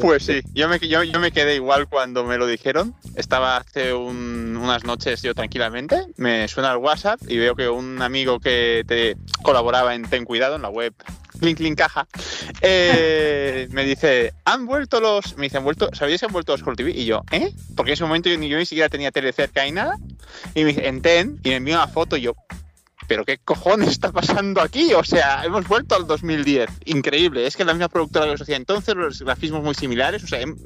[SPEAKER 18] Pues sí, yo me, yo, yo me quedé igual cuando me lo dijeron. Estaba hace un- unas noches yo tranquilamente, me suena el WhatsApp y veo que un amigo que te colaboraba en Ten Cuidado, en la web Clink Clink Caja, eh, me dice, han vuelto los... Me dice, ¿han vuelto, ¿sabíais que han vuelto los Call TV? Y yo, ¿eh? Porque en ese momento yo ni, yo ni siquiera tenía tele cerca ni nada. Y me dice, en Ten, y me envió una foto y yo, ¿pero qué cojones está pasando aquí? O sea, hemos vuelto al 2010. Increíble. Es que la misma productora que los hacía entonces, los grafismos muy similares. O sea, em-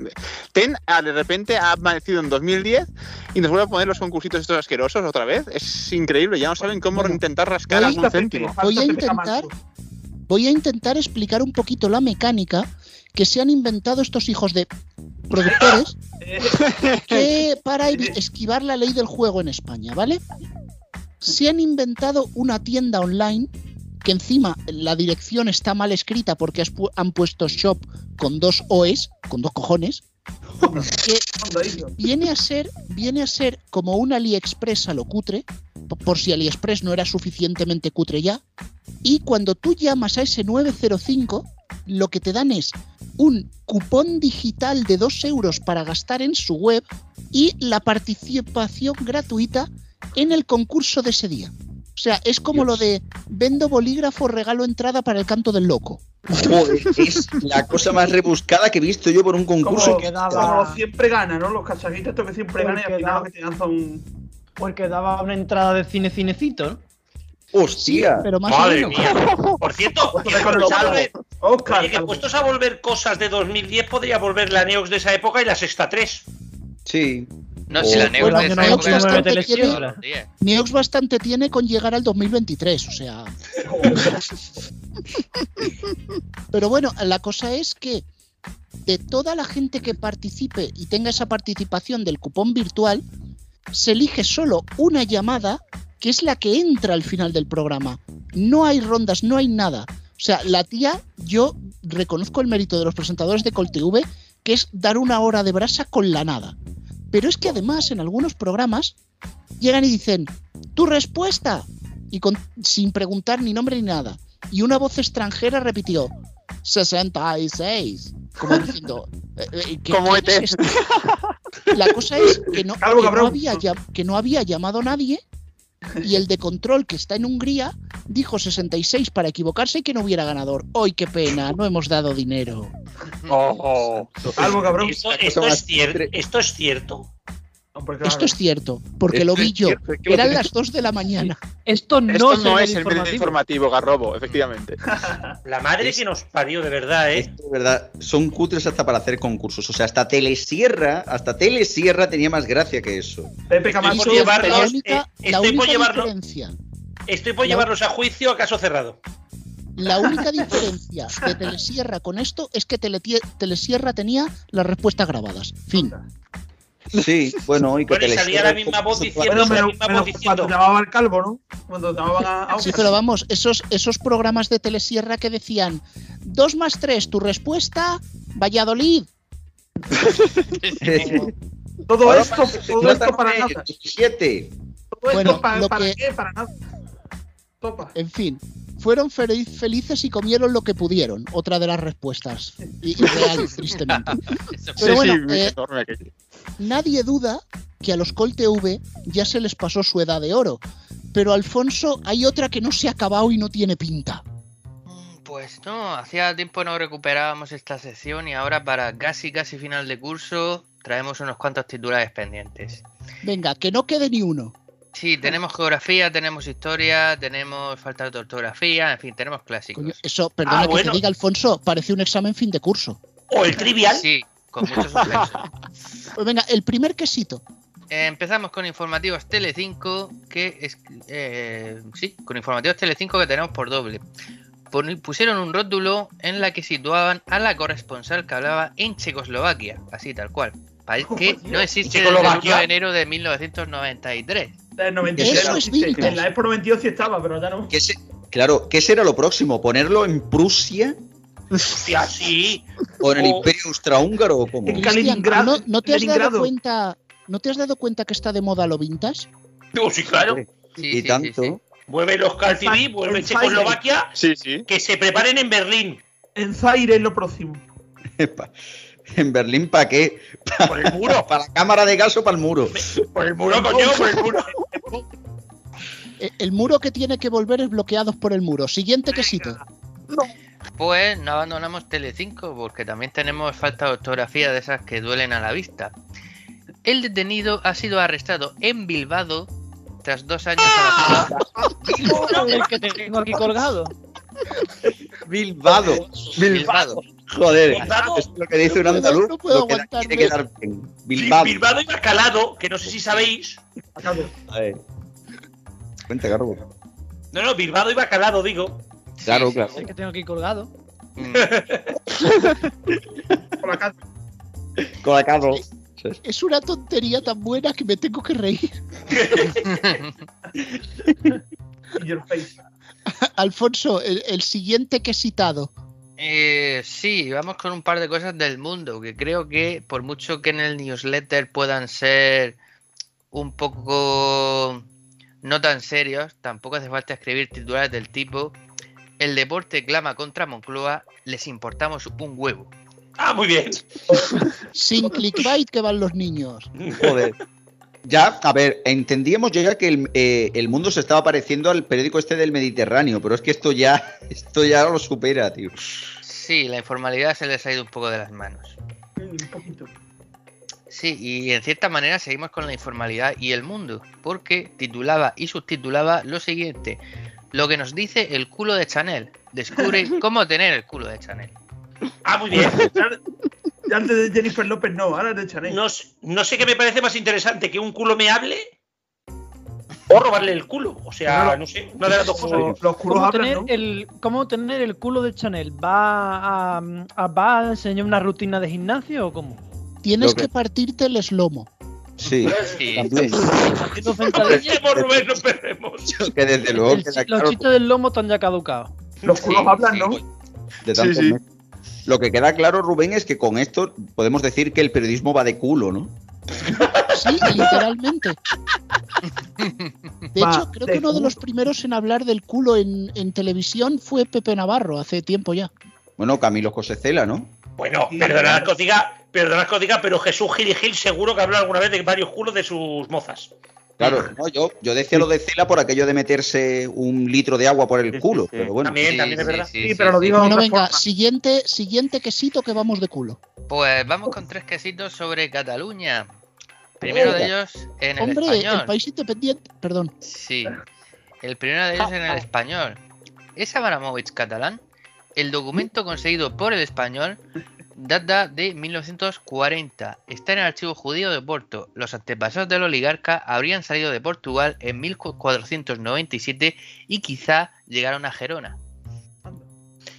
[SPEAKER 18] Ten ah, de repente ha amanecido en 2010 y nos vuelve a poner los concursitos estos asquerosos otra vez. Es increíble. Ya no saben cómo intentar rascar
[SPEAKER 2] voy-
[SPEAKER 18] algún céntimo.
[SPEAKER 2] Voy a intentar, voy a intentar explicar un poquito la mecánica que se han inventado estos hijos de productores que para esquivar la ley del juego en España, ¿vale? Se han inventado una tienda online que encima la dirección está mal escrita porque has pu- han puesto shop con dos OEs, con dos cojones, que viene a ser viene a ser como un AliExpress a lo cutre, po- por si AliExpress no era suficientemente cutre ya, y cuando tú llamas a ese 905, lo que te dan es un cupón digital de 2 euros para gastar en su web y la participación gratuita en el concurso de ese día. O sea, es como lo de vendo bolígrafo, regalo entrada para el canto del loco.
[SPEAKER 4] Joder, es la cosa más rebuscada que he visto yo por un concurso.
[SPEAKER 9] Como, como los siempre gana, ¿no? Los cachaguitos estos que siempre ganan y al final que te dan son.
[SPEAKER 6] Porque daba una entrada de cine cinecito, ¿no?
[SPEAKER 4] ¡Hostia!
[SPEAKER 2] pero más
[SPEAKER 7] Madre
[SPEAKER 2] o menos.
[SPEAKER 7] mía. Por cierto,
[SPEAKER 9] Oscar,
[SPEAKER 7] oye, que puestos a volver cosas de 2010, podría volver la Neox de esa época y la Sexta 3.
[SPEAKER 4] Sí.
[SPEAKER 8] No, si la
[SPEAKER 2] O-
[SPEAKER 8] Neo
[SPEAKER 2] o la Neox bastante tiene-
[SPEAKER 8] días.
[SPEAKER 2] Neox bastante tiene con llegar al 2023, o sea. Pero bueno, la cosa es que de toda la gente que participe y tenga esa participación del cupón virtual, se elige solo una llamada que es la que entra al final del programa. No hay rondas, no hay nada. O sea, la tía, yo reconozco el mérito de los presentadores de ColTV, que es dar una hora de brasa con la nada. Pero es que además en algunos programas llegan y dicen, tu respuesta, y con, sin preguntar ni nombre ni nada. Y una voz extranjera repitió, 66. Como diciendo, eh, eh, ¿qué-
[SPEAKER 18] ET.
[SPEAKER 2] es este? La cosa es que no,
[SPEAKER 9] Calvo,
[SPEAKER 2] que no
[SPEAKER 9] cabrón.
[SPEAKER 2] había, que no había llamado nadie y el de control que está en Hungría dijo 66 para equivocarse y que no hubiera ganador. ¡Ay, qué pena! No hemos dado dinero.
[SPEAKER 9] Calvo, cabrón.
[SPEAKER 7] Esto, esto es cier- esto es cierto.
[SPEAKER 9] Hombre, claro.
[SPEAKER 2] Esto es cierto, porque
[SPEAKER 18] Esto
[SPEAKER 2] lo
[SPEAKER 18] es
[SPEAKER 2] vi yo.
[SPEAKER 18] cierto, es que lo
[SPEAKER 2] Eran las 2 de la mañana.
[SPEAKER 6] Esto no
[SPEAKER 18] Esto
[SPEAKER 6] es
[SPEAKER 18] no
[SPEAKER 6] el
[SPEAKER 18] es el medio
[SPEAKER 6] informativo.
[SPEAKER 18] informativo, Garrobo, efectivamente.
[SPEAKER 7] La madre que nos parió, de verdad, ¿eh?
[SPEAKER 4] Esto, de verdad, son cutres hasta para hacer concursos. O sea, hasta Telesierra, hasta Telesierra tenía más gracia que eso.
[SPEAKER 9] Pepe
[SPEAKER 7] Estoy
[SPEAKER 9] Camacho.
[SPEAKER 7] por llevarlos,
[SPEAKER 2] la única,
[SPEAKER 7] eh, estoy por llevarlo- Estoy llevarlos a juicio a caso cerrado.
[SPEAKER 2] la única diferencia de Telesierra con esto es que Telesierra tenía las respuestas grabadas. Fin.
[SPEAKER 4] Sí, bueno, y que
[SPEAKER 7] Bueno, y salía la misma voz diciendo,
[SPEAKER 9] Bueno,
[SPEAKER 7] la
[SPEAKER 9] pero,
[SPEAKER 7] misma
[SPEAKER 9] pero
[SPEAKER 7] voz diciendo.
[SPEAKER 9] cuando llamaba al calvo, ¿no? Cuando llamaban a.
[SPEAKER 2] Sí, pero vamos, esos, esos programas de Telesierra que decían 2 más 3, tu respuesta, Valladolid.
[SPEAKER 9] Todo
[SPEAKER 4] Ahora
[SPEAKER 9] esto,
[SPEAKER 4] parece
[SPEAKER 9] todo esto para nada.
[SPEAKER 4] 17.
[SPEAKER 9] Todo
[SPEAKER 2] Bueno,
[SPEAKER 9] esto para,
[SPEAKER 2] lo
[SPEAKER 9] para
[SPEAKER 2] que-
[SPEAKER 9] qué, para nada. Topa.
[SPEAKER 2] En fin, fueron felices y comieron lo que pudieron. Otra de las respuestas. Y, y real, tristemente. Pero bueno, eh, nadie duda que a los Col TV ya se les pasó su edad de oro. Pero Alfonso, hay otra que no se ha acabado y no tiene pinta.
[SPEAKER 8] Pues no, hacía tiempo no recuperábamos esta sección y ahora para casi casi final de curso traemos unos cuantos titulares pendientes.
[SPEAKER 2] Venga, que no quede ni uno.
[SPEAKER 8] Sí, tenemos geografía, tenemos historia, tenemos falta de ortografía, en fin, tenemos clásicos.
[SPEAKER 2] Coño, eso, perdona
[SPEAKER 7] Ah,
[SPEAKER 2] que
[SPEAKER 7] bueno.
[SPEAKER 2] te diga, Alfonso, parece un examen fin de curso.
[SPEAKER 7] O el trivial.
[SPEAKER 8] Sí, con muchos suplentes.
[SPEAKER 2] Pues venga, el primer quesito.
[SPEAKER 8] Eh, Empezamos con informativos Tele5, que es... eh, sí, con informativos Tele5 que tenemos por doble. pusieron un rótulo en la que situaban a la corresponsal que hablaba en Checoslovaquia, así tal cual. País que no existe desde el 1
[SPEAKER 9] Checoslovaquia?
[SPEAKER 8] de enero de 1993.
[SPEAKER 9] El 96
[SPEAKER 8] Eso es.
[SPEAKER 9] En la Expo 92 sí estaba, pero ya no.
[SPEAKER 4] ¿Qué se- claro, ¿qué será lo próximo? ¿Ponerlo en Prusia?
[SPEAKER 7] Hostia, sí.
[SPEAKER 4] ¿O en el
[SPEAKER 7] O-
[SPEAKER 4] Imperio Austrohúngaro? o cómo?
[SPEAKER 2] Cristian, ¿no, no te has dado cuenta? ¿No te has dado cuenta que está de moda lo vintage?
[SPEAKER 7] Oh, sí, claro.
[SPEAKER 4] y tanto.
[SPEAKER 7] Mueve los Cal TV, vuelve
[SPEAKER 9] en
[SPEAKER 7] Checoslovaquia.
[SPEAKER 18] Sí, sí.
[SPEAKER 7] Que se preparen en Berlín.
[SPEAKER 9] En Zaire es lo próximo.
[SPEAKER 4] ¿En Berlín para qué?
[SPEAKER 7] Por el muro.
[SPEAKER 4] ¿Para la cámara de gas o para el muro?
[SPEAKER 7] Por el muro, coño, por el muro.
[SPEAKER 2] El muro que tiene que volver es bloqueados por el muro. Siguiente quesito.
[SPEAKER 8] Pues no abandonamos Telecinco porque también tenemos falta de ortografía de esas que duelen a la vista. El detenido ha sido arrestado en Bilbao tras dos años a la
[SPEAKER 6] El que tengo aquí colgado.
[SPEAKER 4] Bilbado.
[SPEAKER 8] Bilbao.
[SPEAKER 4] Joder,
[SPEAKER 7] Bilbao.
[SPEAKER 4] es lo que dice un andaluz.
[SPEAKER 7] no puedo
[SPEAKER 4] lo que bien. Bilbao.
[SPEAKER 7] Bilbao y Bacalado, que no sé si sabéis.
[SPEAKER 4] A ver. Cuenta, Garbo.
[SPEAKER 7] No, no, Bilbao y Bacalado, digo.
[SPEAKER 4] Claro, claro.
[SPEAKER 6] El que tengo aquí colgado.
[SPEAKER 4] Con la carro.
[SPEAKER 2] Es una tontería tan buena que me tengo que reír. Alfonso, el, el siguiente quesitado.
[SPEAKER 8] Eh, sí, vamos con un par de cosas del mundo que creo que por mucho que en el newsletter puedan ser un poco no tan serios, tampoco hace falta escribir titulares del tipo el deporte clama contra Moncloa, les importamos un huevo.
[SPEAKER 7] Ah, muy bien.
[SPEAKER 2] Sin clickbait que van los niños.
[SPEAKER 4] Joder. Ya, a ver, entendíamos ya que el, eh, el mundo se estaba pareciendo al periódico este del Mediterráneo, pero es que esto ya, esto ya lo supera, tío.
[SPEAKER 8] Sí, la informalidad se les ha ido un poco de las manos.
[SPEAKER 9] Un poquito.
[SPEAKER 8] Sí, y en cierta manera seguimos con la informalidad y el mundo, porque titulaba y subtitulaba lo siguiente: Lo que nos dice el culo de Chanel. Descubre cómo tener el culo de Chanel.
[SPEAKER 7] Ah, muy bien.
[SPEAKER 9] Antes de Jennifer López no, ahora es de Chanel.
[SPEAKER 7] No, no sé qué me parece más interesante, que un culo me hable o robarle el culo. O sea,
[SPEAKER 6] Claro.
[SPEAKER 7] no sé, una de las dos cosas.
[SPEAKER 6] ¿Cómo tener, el, ¿Cómo tener el culo de Chanel? ¿Va a, a- ¿Va a enseñar una rutina de gimnasio o cómo?
[SPEAKER 2] Tienes
[SPEAKER 4] que-
[SPEAKER 2] que partirte el eslomo.
[SPEAKER 4] Sí,
[SPEAKER 8] Sí.
[SPEAKER 4] también.
[SPEAKER 7] Rubén, no.
[SPEAKER 4] Que desde luego
[SPEAKER 6] El- los
[SPEAKER 4] claro
[SPEAKER 6] chistes del lomo están ya caducados.
[SPEAKER 9] Los culos hablan, ¿no?
[SPEAKER 4] de tantos
[SPEAKER 9] Sí, sí.
[SPEAKER 4] Lo que queda claro, Rubén, es que con esto podemos decir que el periodismo va de culo, ¿no?
[SPEAKER 2] Sí, literalmente. De
[SPEAKER 9] Va,
[SPEAKER 2] hecho, creo
[SPEAKER 9] de
[SPEAKER 2] que uno de los primeros en hablar del culo en, en televisión fue Pepe Navarro, hace tiempo ya.
[SPEAKER 4] Bueno, Camilo Cosecela, ¿no?
[SPEAKER 7] Bueno, perdonad que os diga, perdonad que os diga, pero Jesús Gil y Gil seguro que habló alguna vez de varios culos de sus mozas.
[SPEAKER 4] Claro, no, yo, yo decía lo de Cela por aquello de meterse un litro de agua por el culo, pero bueno.
[SPEAKER 7] También, también es verdad.
[SPEAKER 9] Sí, pero lo digo
[SPEAKER 2] Bueno, venga,
[SPEAKER 9] forma.
[SPEAKER 2] siguiente, siguiente quesito que vamos de culo.
[SPEAKER 8] Pues vamos con tres quesitos sobre Cataluña. Primero de ellos en el
[SPEAKER 2] Hombre,
[SPEAKER 8] español.
[SPEAKER 2] el país independiente, perdón.
[SPEAKER 8] Sí. El primero de ellos en el español. ¿Es Abramovich catalán? El documento conseguido por el español data de 1940. Está en el archivo judío de Porto. Los antepasados del oligarca habrían salido de Portugal en 1497 y quizá llegaron a Gerona.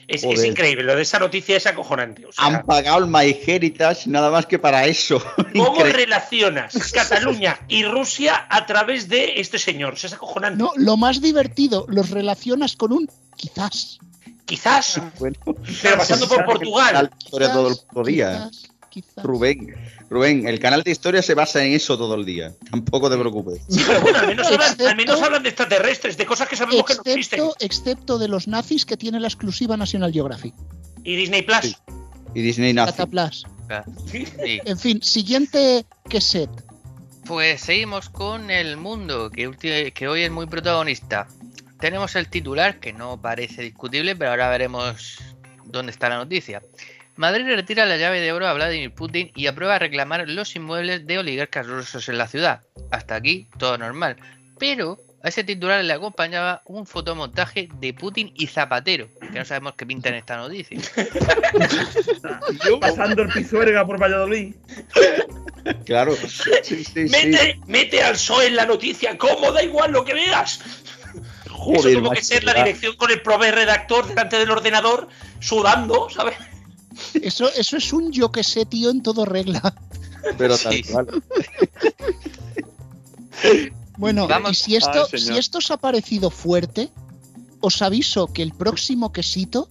[SPEAKER 7] Es, increíble, lo de esa noticia es acojonante. O sea,
[SPEAKER 4] Han pagado el MyHeritage nada más que para eso.
[SPEAKER 7] ¿Cómo
[SPEAKER 4] Increíble.
[SPEAKER 7] relacionas Cataluña y Rusia a través de este señor? O sea, es acojonante.
[SPEAKER 2] No, lo más divertido, los relacionas con un quizás.
[SPEAKER 7] Quizás,
[SPEAKER 4] Bueno,
[SPEAKER 7] pero pasando por Portugal.
[SPEAKER 4] historia todo el día.
[SPEAKER 2] Quizás.
[SPEAKER 4] Rubén, Rubén, el canal de historia se basa en eso todo el día. Tampoco te preocupes.
[SPEAKER 7] Sí, pero bueno, al menos, hablan,
[SPEAKER 2] Excepto-
[SPEAKER 7] al menos hablan de extraterrestres, de cosas que sabemos que no existen.
[SPEAKER 2] Excepto, de los nazis que tiene la exclusiva National Geographic.
[SPEAKER 7] Y Disney Plus.
[SPEAKER 4] Y Disney nazi.
[SPEAKER 2] Cataplas.
[SPEAKER 8] Sí.
[SPEAKER 2] En fin, siguiente queset.
[SPEAKER 8] Pues seguimos con el mundo, que, que hoy es muy protagonista. Tenemos el titular, que no parece discutible, pero ahora veremos dónde está la noticia. Madrid retira la llave de oro a Vladimir Putin y aprueba reclamar los inmuebles de oligarcas rusos en la ciudad. Hasta aquí todo normal. Pero a ese titular le acompañaba un fotomontaje de Putin y Zapatero, que no sabemos qué pinta en esta noticia.
[SPEAKER 9] Pasando el pisuerga por Valladolid.
[SPEAKER 4] Claro. Sí, sí, sí.
[SPEAKER 7] Mete, mete al PSOE en la noticia, ¿cómo? Da igual lo que veas. Eso tuvo que ser la dirección con el prove redactor delante del ordenador, sudando, ¿sabes?
[SPEAKER 2] Eso, eso es un yo que sé, tío, en todo regla.
[SPEAKER 19] Pero tal cual.
[SPEAKER 2] Bueno,
[SPEAKER 8] Vamos.
[SPEAKER 2] y si esto,
[SPEAKER 19] Ay,
[SPEAKER 2] si esto os ha parecido fuerte, os aviso que el próximo quesito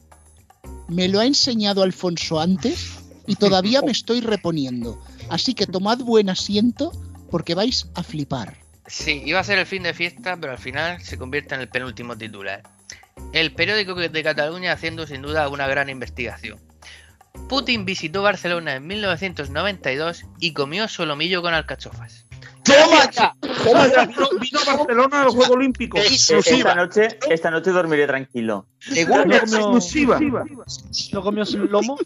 [SPEAKER 2] me lo ha enseñado Alfonso antes y todavía me estoy reponiendo. Así que tomad buen asiento porque vais a flipar.
[SPEAKER 8] Sí, iba a ser el fin de fiesta, pero al final se convierte en el penúltimo titular. El periódico de Cataluña haciendo sin duda una gran investigación. Putin visitó Barcelona en 1992 y comió solomillo con alcachofas.
[SPEAKER 10] ¡Toma ya! ¡Toma ya! Vino, vino a Barcelona a los Juegos Olímpicos.
[SPEAKER 3] Esta noche, esta noche dormiré tranquilo.
[SPEAKER 10] Exclusiva.
[SPEAKER 6] ¿No comió lomo?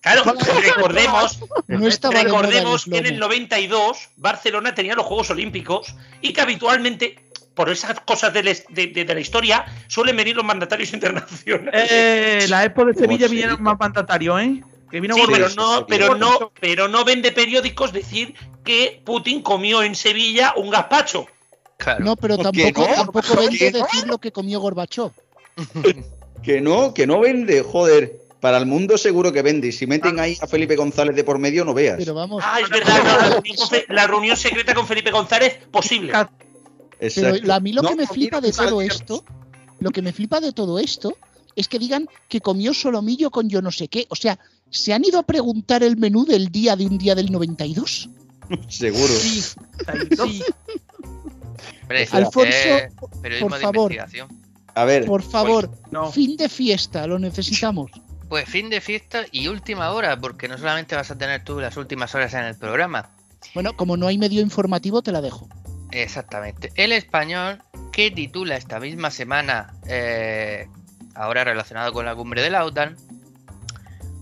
[SPEAKER 7] Claro, recordemos,
[SPEAKER 2] No
[SPEAKER 7] recordemos que en el 92 Barcelona tenía los Juegos Olímpicos y que habitualmente, por esas cosas de, la- de- de- de la historia, suelen venir los mandatarios internacionales.
[SPEAKER 10] Eh, la Expo de Sevilla vinieron más mandatarios, ¿eh? Que vino
[SPEAKER 7] Sí, pero no, pero no, pero no vende periódicos decir que Putin comió en Sevilla un gazpacho.
[SPEAKER 2] No, pero
[SPEAKER 19] ¿Por qué
[SPEAKER 2] tampoco,
[SPEAKER 19] no?
[SPEAKER 2] tampoco
[SPEAKER 19] ¿Por
[SPEAKER 2] vende decir lo que comió Gorbachov.
[SPEAKER 19] Que no, que no vende, joder. Para el mundo seguro que vende. Si meten ahí a Felipe González de por medio, no veas.
[SPEAKER 2] Pero vamos.
[SPEAKER 7] Ah, es verdad, no, la, reunión la secreta con Felipe González, posible.
[SPEAKER 2] Pero
[SPEAKER 19] Exacto.
[SPEAKER 2] a mí lo
[SPEAKER 19] No,
[SPEAKER 2] que me flipa de todo esto, lo que me flipa de todo esto es que digan que comió solomillo con yo no sé qué. O sea, ¿se han ido a preguntar el menú del día de un día del 92?
[SPEAKER 19] Seguro.
[SPEAKER 6] Sí. sí.
[SPEAKER 8] Hombre,
[SPEAKER 2] Alfonso,
[SPEAKER 8] eh, periodismo
[SPEAKER 2] por
[SPEAKER 8] de
[SPEAKER 2] favor.
[SPEAKER 8] investigación.
[SPEAKER 19] A ver,
[SPEAKER 2] Por favor,
[SPEAKER 10] No.
[SPEAKER 2] fin de fiesta, lo necesitamos.
[SPEAKER 8] Pues fin de fiesta y última hora, porque no solamente vas a tener tú las últimas horas en el programa.
[SPEAKER 2] Bueno, como no hay medio informativo, te la dejo.
[SPEAKER 8] Exactamente. El español que titula esta misma semana, eh, ahora relacionado con la cumbre de la OTAN,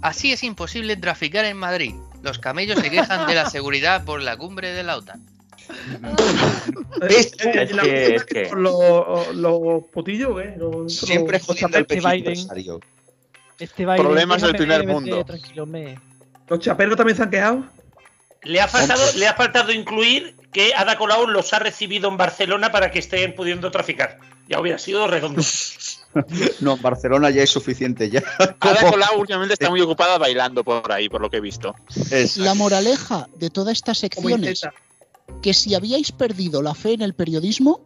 [SPEAKER 8] Así es imposible traficar en Madrid. Los camellos se quejan de la seguridad por la cumbre de la OTAN.
[SPEAKER 10] ¿Ves?
[SPEAKER 3] Es que- es que-
[SPEAKER 10] los, los putillos, ¿eh? Los-
[SPEAKER 19] Siempre
[SPEAKER 10] los-
[SPEAKER 19] jodiendo al
[SPEAKER 6] Este Biden. Este
[SPEAKER 18] Problemas del primer mundo.
[SPEAKER 6] Me.
[SPEAKER 10] ¿Los chaperos también se han quejado?
[SPEAKER 7] Le ha faltado, le ha faltado incluir que Ada Colau los ha recibido en Barcelona para que estén pudiendo traficar. Ya hubiera sido redondo.
[SPEAKER 19] No, en Barcelona ya es suficiente. Ya.
[SPEAKER 18] Ada Colau últimamente está muy ocupada bailando por ahí, por lo que he visto.
[SPEAKER 2] La moraleja de toda esta sección es que si habíais perdido la fe en el periodismo,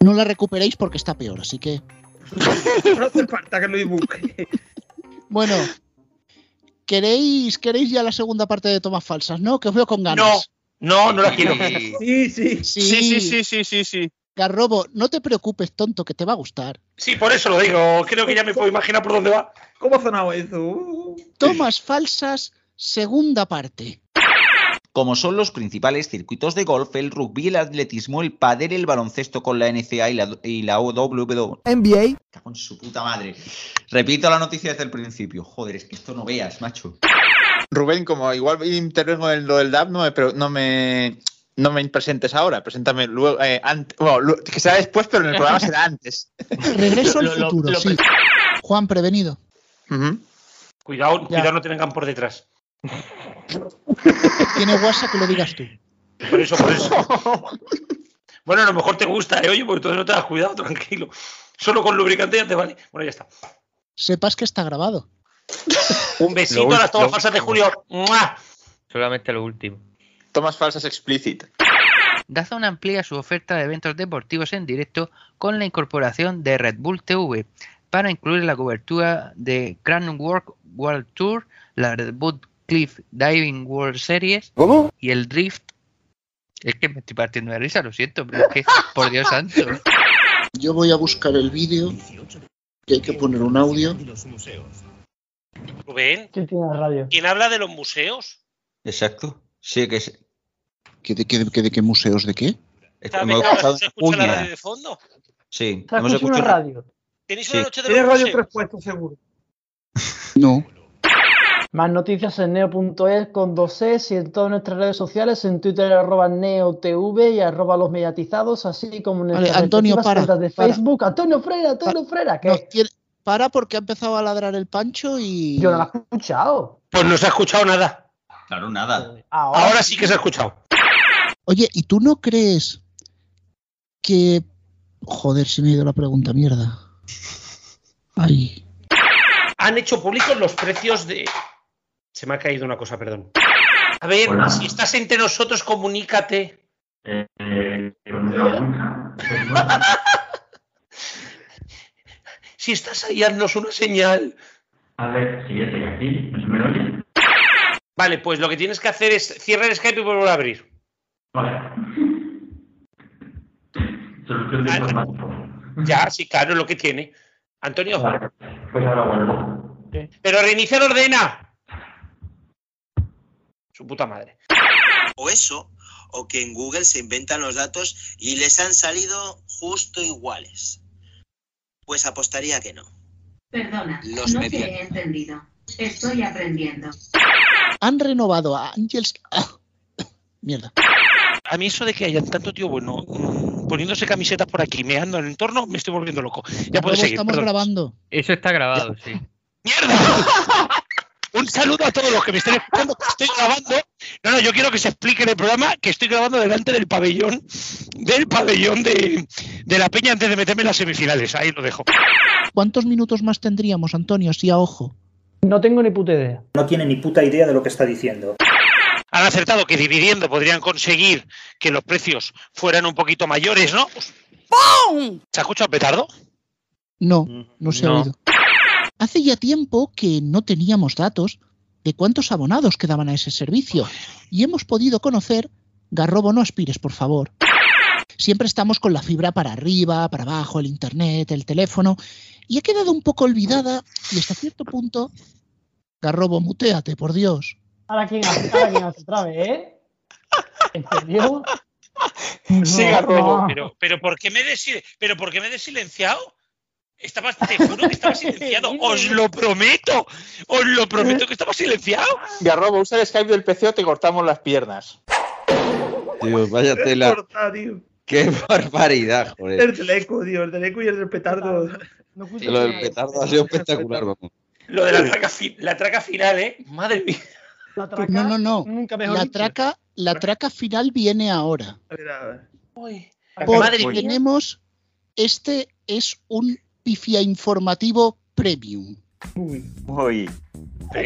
[SPEAKER 2] no la recuperéis porque está peor. Así que,
[SPEAKER 10] No hace falta que lo busque.
[SPEAKER 2] bueno, ¿queréis, queréis ya la segunda parte de tomas falsas, ¿no? Que os veo con
[SPEAKER 7] No,
[SPEAKER 2] ganas.
[SPEAKER 7] no, no la quiero.
[SPEAKER 10] Sí, sí.
[SPEAKER 2] Sí,
[SPEAKER 18] Sí, sí, sí, sí, sí, sí.
[SPEAKER 2] Garrobo, no te preocupes, tonto, que te va a gustar.
[SPEAKER 7] Sí, por eso lo digo. Creo que ya me puedo imaginar por dónde va.
[SPEAKER 10] ¿Cómo ha sonado eso?
[SPEAKER 2] Tomas falsas, segunda parte.
[SPEAKER 4] Como son los principales circuitos de golf, el rugby, el atletismo, el pádel, el baloncesto con la NCA y la, y la OWW.
[SPEAKER 20] NBA.
[SPEAKER 4] Con su puta madre. Repito la noticia desde el principio. Joder, es que esto no veas, macho.
[SPEAKER 18] Rubén, como igual intervengo en lo del DAP, no me, pero no me, no me presentes ahora, preséntame luego, eh, bueno, que será después, pero en el programa será antes.
[SPEAKER 2] Regreso al
[SPEAKER 18] Lo- lo-
[SPEAKER 2] futuro,
[SPEAKER 18] lo-
[SPEAKER 2] sí. Juan, prevenido.
[SPEAKER 7] Cuidado,
[SPEAKER 2] Ya.
[SPEAKER 7] cuidado, no te vengan por detrás.
[SPEAKER 2] Tiene WhatsApp que lo digas tú.
[SPEAKER 7] Por eso, por eso. Bueno, a lo mejor te gusta, ¿eh? Oye, porque tú no te das cuidado, tranquilo. Solo con lubricante ya te vale. Bueno, ya está.
[SPEAKER 2] Sepas que está grabado.
[SPEAKER 7] Un besito
[SPEAKER 8] Lo
[SPEAKER 7] a las tomas falsas de. Julio. ¡Mua!
[SPEAKER 8] Solamente lo último.
[SPEAKER 18] Tomas falsas explicit.
[SPEAKER 8] Dazn amplía su oferta de eventos deportivos en directo con la incorporación de Red Bull TV para incluir la cobertura de Grand World World Tour, la Red Bull Cliff Diving World Series
[SPEAKER 20] ¿Cómo?
[SPEAKER 8] y el Drift. Es que me estoy partiendo de risa, lo siento, pero es que, por Dios santo.
[SPEAKER 2] Yo voy a buscar el vídeo. Que hay que poner un audio.
[SPEAKER 7] Rubén,
[SPEAKER 6] ¿Quién tiene la radio?
[SPEAKER 7] ¿quién habla de los museos?
[SPEAKER 4] Exacto. Sí, que
[SPEAKER 2] ¿Que de, qué- que de qué museos? ¿De qué?
[SPEAKER 7] ¿Está
[SPEAKER 4] hemos
[SPEAKER 7] se escucha la radio de fondo?
[SPEAKER 4] Sí,
[SPEAKER 6] ¿Se ha
[SPEAKER 4] hemos
[SPEAKER 6] escuchado una radio?
[SPEAKER 7] ¿Tenéis una noche de
[SPEAKER 10] radio tres puestos, seguro.
[SPEAKER 2] No.
[SPEAKER 6] Más noticias en neo.es con dos es y en todas nuestras redes sociales, en Twitter arroba neotv y arroba los mediatizados, así como en
[SPEAKER 2] Vale,
[SPEAKER 6] nuestras
[SPEAKER 2] Antonio,
[SPEAKER 6] respectivas
[SPEAKER 2] para,
[SPEAKER 6] cuentas de
[SPEAKER 2] para.
[SPEAKER 6] Facebook. Antonio Frera, Antonio Frera,
[SPEAKER 2] tiene- para porque ha empezado a ladrar el pancho y.
[SPEAKER 6] Yo no lo he escuchado.
[SPEAKER 7] Pues no se ha escuchado nada.
[SPEAKER 4] Claro, nada.
[SPEAKER 6] Ahora,
[SPEAKER 7] Ahora sí que se ha escuchado.
[SPEAKER 2] Oye, ¿y tú no crees que Joder, se me ha ido la pregunta, mierda. Ay.
[SPEAKER 7] Han hecho públicos los precios de. Se me ha caído una cosa, perdón. A ver, si estás entre nosotros, comunícate. si estás ahí, haznos una señal.
[SPEAKER 20] A ver, si estoy aquí, ¿me me oye?
[SPEAKER 7] Vale, pues lo que tienes que hacer es cierra el Skype y volver a abrir.
[SPEAKER 20] Vale. Solución de informático.
[SPEAKER 7] Ya, sí, claro, es lo que tiene. Antonio.
[SPEAKER 20] Vale, pues ahora vuelvo.
[SPEAKER 7] Pero reiniciar ordena. Su puta madre.
[SPEAKER 21] O eso, o que en Google se inventan los datos y les han salido justo iguales. Pues apostaría que no.
[SPEAKER 22] Perdona,
[SPEAKER 21] Los
[SPEAKER 22] no te he entendido. Estoy aprendiendo.
[SPEAKER 2] Han renovado a Angels. ah, mierda.
[SPEAKER 15] A mí eso de que hayan tanto tío bueno mm, poniéndose camisetas por aquí, meando en el entorno, me estoy volviendo loco. Ya puedes seguir.
[SPEAKER 2] estamos
[SPEAKER 15] perdón.
[SPEAKER 2] grabando.
[SPEAKER 8] Eso está grabado, sí.
[SPEAKER 15] Un saludo a todos los que me estén escuchando, que estoy grabando. No, no, yo quiero que se explique en el programa que estoy grabando delante del pabellón, del pabellón de, de la Peña antes de meterme en las semifinales. Ahí lo dejo.
[SPEAKER 2] ¿Cuántos minutos más tendríamos, Antonio? Así a ojo.
[SPEAKER 6] No tengo ni puta idea.
[SPEAKER 23] No tiene ni puta idea de lo que está diciendo.
[SPEAKER 15] Han acertado que dividiendo podrían conseguir que los precios fueran un poquito mayores, ¿no? Pues, ¿Se ha escuchado el petardo?
[SPEAKER 2] No, no se ha oído. Hace ya tiempo que no teníamos datos de cuántos abonados quedaban a ese servicio y hemos podido conocer, Garrobo, no aspires, por favor. Siempre estamos con la fibra para arriba, para abajo, el internet, el teléfono, y ha quedado un poco olvidada y hasta cierto punto, Garrobo, muteate, por Dios.
[SPEAKER 6] Ahora quién hace, ahora quién hace otra vez, ¿eh? ¿En serio?
[SPEAKER 7] Sí,
[SPEAKER 6] No,
[SPEAKER 7] Garrobo.
[SPEAKER 6] no.
[SPEAKER 7] Pero, pero ¿por qué me he desi- pero ¿por qué me he desilenciado? Estaba, te juro que estaba silenciado. Os lo prometo. Os lo prometo que estaba silenciado.
[SPEAKER 18] Garrobo, usa el Skype del PC o te cortamos las piernas.
[SPEAKER 19] Tío, vaya tela.
[SPEAKER 9] Corta, tío.
[SPEAKER 19] Qué barbaridad, joder.
[SPEAKER 9] El del eco, tío. El del eco y el del petardo.
[SPEAKER 19] Lo del petardo ha sido espectacular, vamos.
[SPEAKER 7] Lo de la traca, fi- la traca final, ¿eh? Madre mía.
[SPEAKER 2] No, no, no.
[SPEAKER 6] mejor
[SPEAKER 2] La traca, la traca final viene ahora.
[SPEAKER 9] A ver, a ver.
[SPEAKER 2] Porque
[SPEAKER 7] Madre mía.
[SPEAKER 2] tenemos, este es un pifia informativo premium.
[SPEAKER 3] Uy.
[SPEAKER 7] Uy,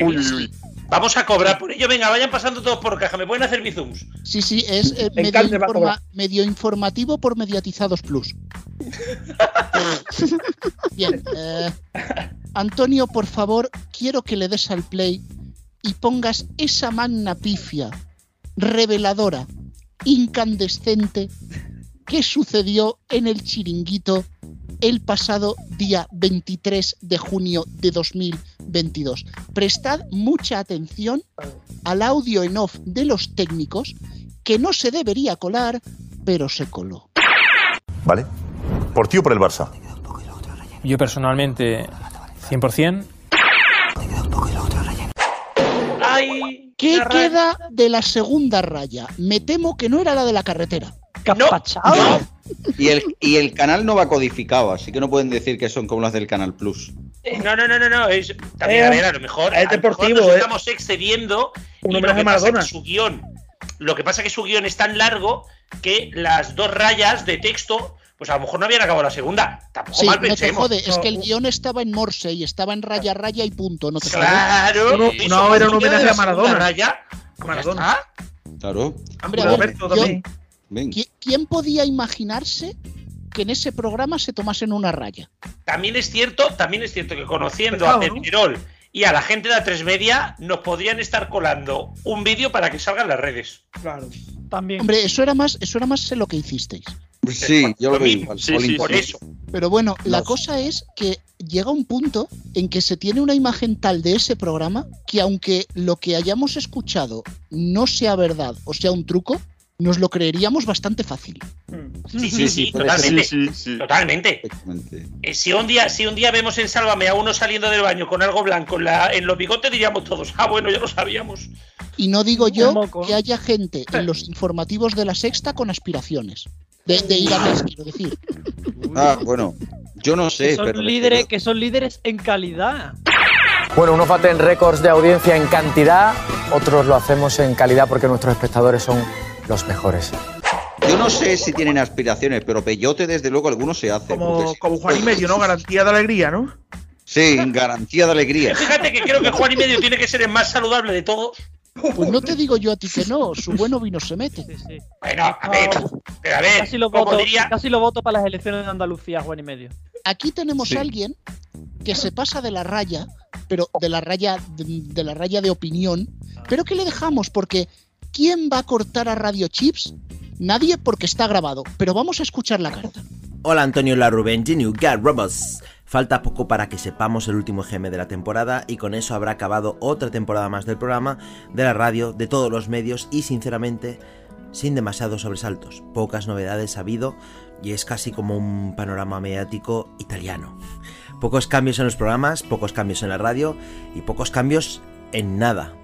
[SPEAKER 7] uy, uy. Vamos a cobrar por ello. Venga, vayan pasando todos por caja. ¿Me pueden hacer bizooms?
[SPEAKER 2] Sí, sí, es eh,
[SPEAKER 7] encanta,
[SPEAKER 2] informa- medio informativo por Mediatizados Plus. Bien, eh, Antonio, por favor, quiero que le des al play y pongas esa magna pifia reveladora, incandescente, que sucedió en el chiringuito el pasado día 23 de junio de 2022. Prestad mucha atención al audio en off de los técnicos que no se debería colar, pero se coló.
[SPEAKER 24] ¿Vale? Por ti o por el Barça.
[SPEAKER 25] Yo personalmente, 100%.
[SPEAKER 7] ¡Ay!
[SPEAKER 2] ¿Qué queda de la segunda raya? Me temo que no era la de la carretera.
[SPEAKER 19] Y el, y el canal no va codificado, así que no pueden decir que son como las del Canal Plus.
[SPEAKER 7] No, no, no, no, no. Es, también,
[SPEAKER 9] Eh,
[SPEAKER 7] a ver, a lo mejor.
[SPEAKER 9] es
[SPEAKER 7] a lo mejor
[SPEAKER 9] deportivo,
[SPEAKER 7] nos
[SPEAKER 9] eh.
[SPEAKER 7] estamos excediendo.
[SPEAKER 9] Un
[SPEAKER 7] y lo que pasa que su guion. Lo que pasa es que su guion es tan largo que las dos rayas de texto, pues a lo mejor no habían acabado la segunda. Tampoco
[SPEAKER 2] Sí,
[SPEAKER 7] mal
[SPEAKER 2] no te
[SPEAKER 7] pensemos.
[SPEAKER 2] jode, es que el guion estaba en Morse y estaba en raya, raya y punto. No te jode.
[SPEAKER 7] Claro.
[SPEAKER 9] No, no, era un homenaje
[SPEAKER 7] de
[SPEAKER 9] a
[SPEAKER 7] la
[SPEAKER 9] Maradona.
[SPEAKER 7] raya,
[SPEAKER 9] A Maradona.
[SPEAKER 19] Claro.
[SPEAKER 2] Hombre, a ver,
[SPEAKER 9] Roberto
[SPEAKER 2] yo-
[SPEAKER 9] también.
[SPEAKER 19] Ven.
[SPEAKER 2] ¿qui- ¿quién podía imaginarse que en ese programa se tomasen una raya?
[SPEAKER 7] También es cierto, también es cierto que conociendo a
[SPEAKER 2] ¿no?
[SPEAKER 7] Pedrerol y a la gente de A3 Media, nos podrían estar colando un vídeo para que salga en las redes.
[SPEAKER 9] Claro.
[SPEAKER 6] También.
[SPEAKER 2] Hombre, eso era más, eso era más lo que hicisteis.
[SPEAKER 19] Sí, yo lo veo igual.
[SPEAKER 7] Sí, sí,
[SPEAKER 19] Jolín,
[SPEAKER 7] por
[SPEAKER 19] sí.
[SPEAKER 7] eso.
[SPEAKER 2] Pero bueno, la cosa es que llega un punto en que se tiene una imagen tal de ese programa que aunque lo que hayamos escuchado no sea verdad o sea un truco, nos lo creeríamos bastante fácil.
[SPEAKER 7] Sí, sí,
[SPEAKER 19] Sí,
[SPEAKER 7] sí, totalmente.
[SPEAKER 19] Sí, sí,
[SPEAKER 7] Totalmente. Eh, si, un día, si un día vemos en Sálvame a uno saliendo del baño con algo blanco en, la- en los bigotes, diríamos todos, ah, bueno, ya lo sabíamos.
[SPEAKER 2] Y no digo yo que haya gente en los informativos de la sexta con aspiraciones. De, de quiero decir.
[SPEAKER 19] Ah, bueno. Yo no
[SPEAKER 6] Que
[SPEAKER 19] sé,
[SPEAKER 6] son,
[SPEAKER 19] pero.
[SPEAKER 6] líderes, que son líderes en calidad.
[SPEAKER 26] Bueno, unos baten récords de audiencia en cantidad, otros lo hacemos en calidad porque nuestros espectadores son los mejores.
[SPEAKER 19] Yo no sé si tienen aspiraciones, pero peyote desde luego algunos se hacen.
[SPEAKER 9] Como,
[SPEAKER 19] porque-
[SPEAKER 9] como Juan y medio, ¿no? Garantía de alegría, ¿no?
[SPEAKER 19] Sí, garantía de alegría.
[SPEAKER 7] Fíjate que creo que Juan y medio tiene que ser el más saludable de todos.
[SPEAKER 2] Pues no te digo yo a ti que no, su bueno vino se mete.
[SPEAKER 7] Bueno, a ver, pero a ver,
[SPEAKER 6] Casi lo voto,
[SPEAKER 7] diría-
[SPEAKER 6] casi lo voto para las elecciones de Andalucía, Juan y medio.
[SPEAKER 2] Aquí tenemos
[SPEAKER 6] Sí.
[SPEAKER 2] a alguien que se pasa de la raya, pero de la raya de, de la raya de opinión, pero que le dejamos porque ¿quién va a cortar a Radio Chips? Nadie porque está grabado, pero vamos a escuchar la carta.
[SPEAKER 27] Hola Antonio Larruben, Geniu Gat Robots. Falta poco para que sepamos el último GM de la temporada y con eso habrá acabado otra temporada más del programa, de la radio, de todos los medios y sinceramente sin demasiados sobresaltos. Pocas novedades ha habido y es casi como un panorama mediático italiano. Pocos cambios en los programas, pocos cambios en la radio y pocos cambios en nada.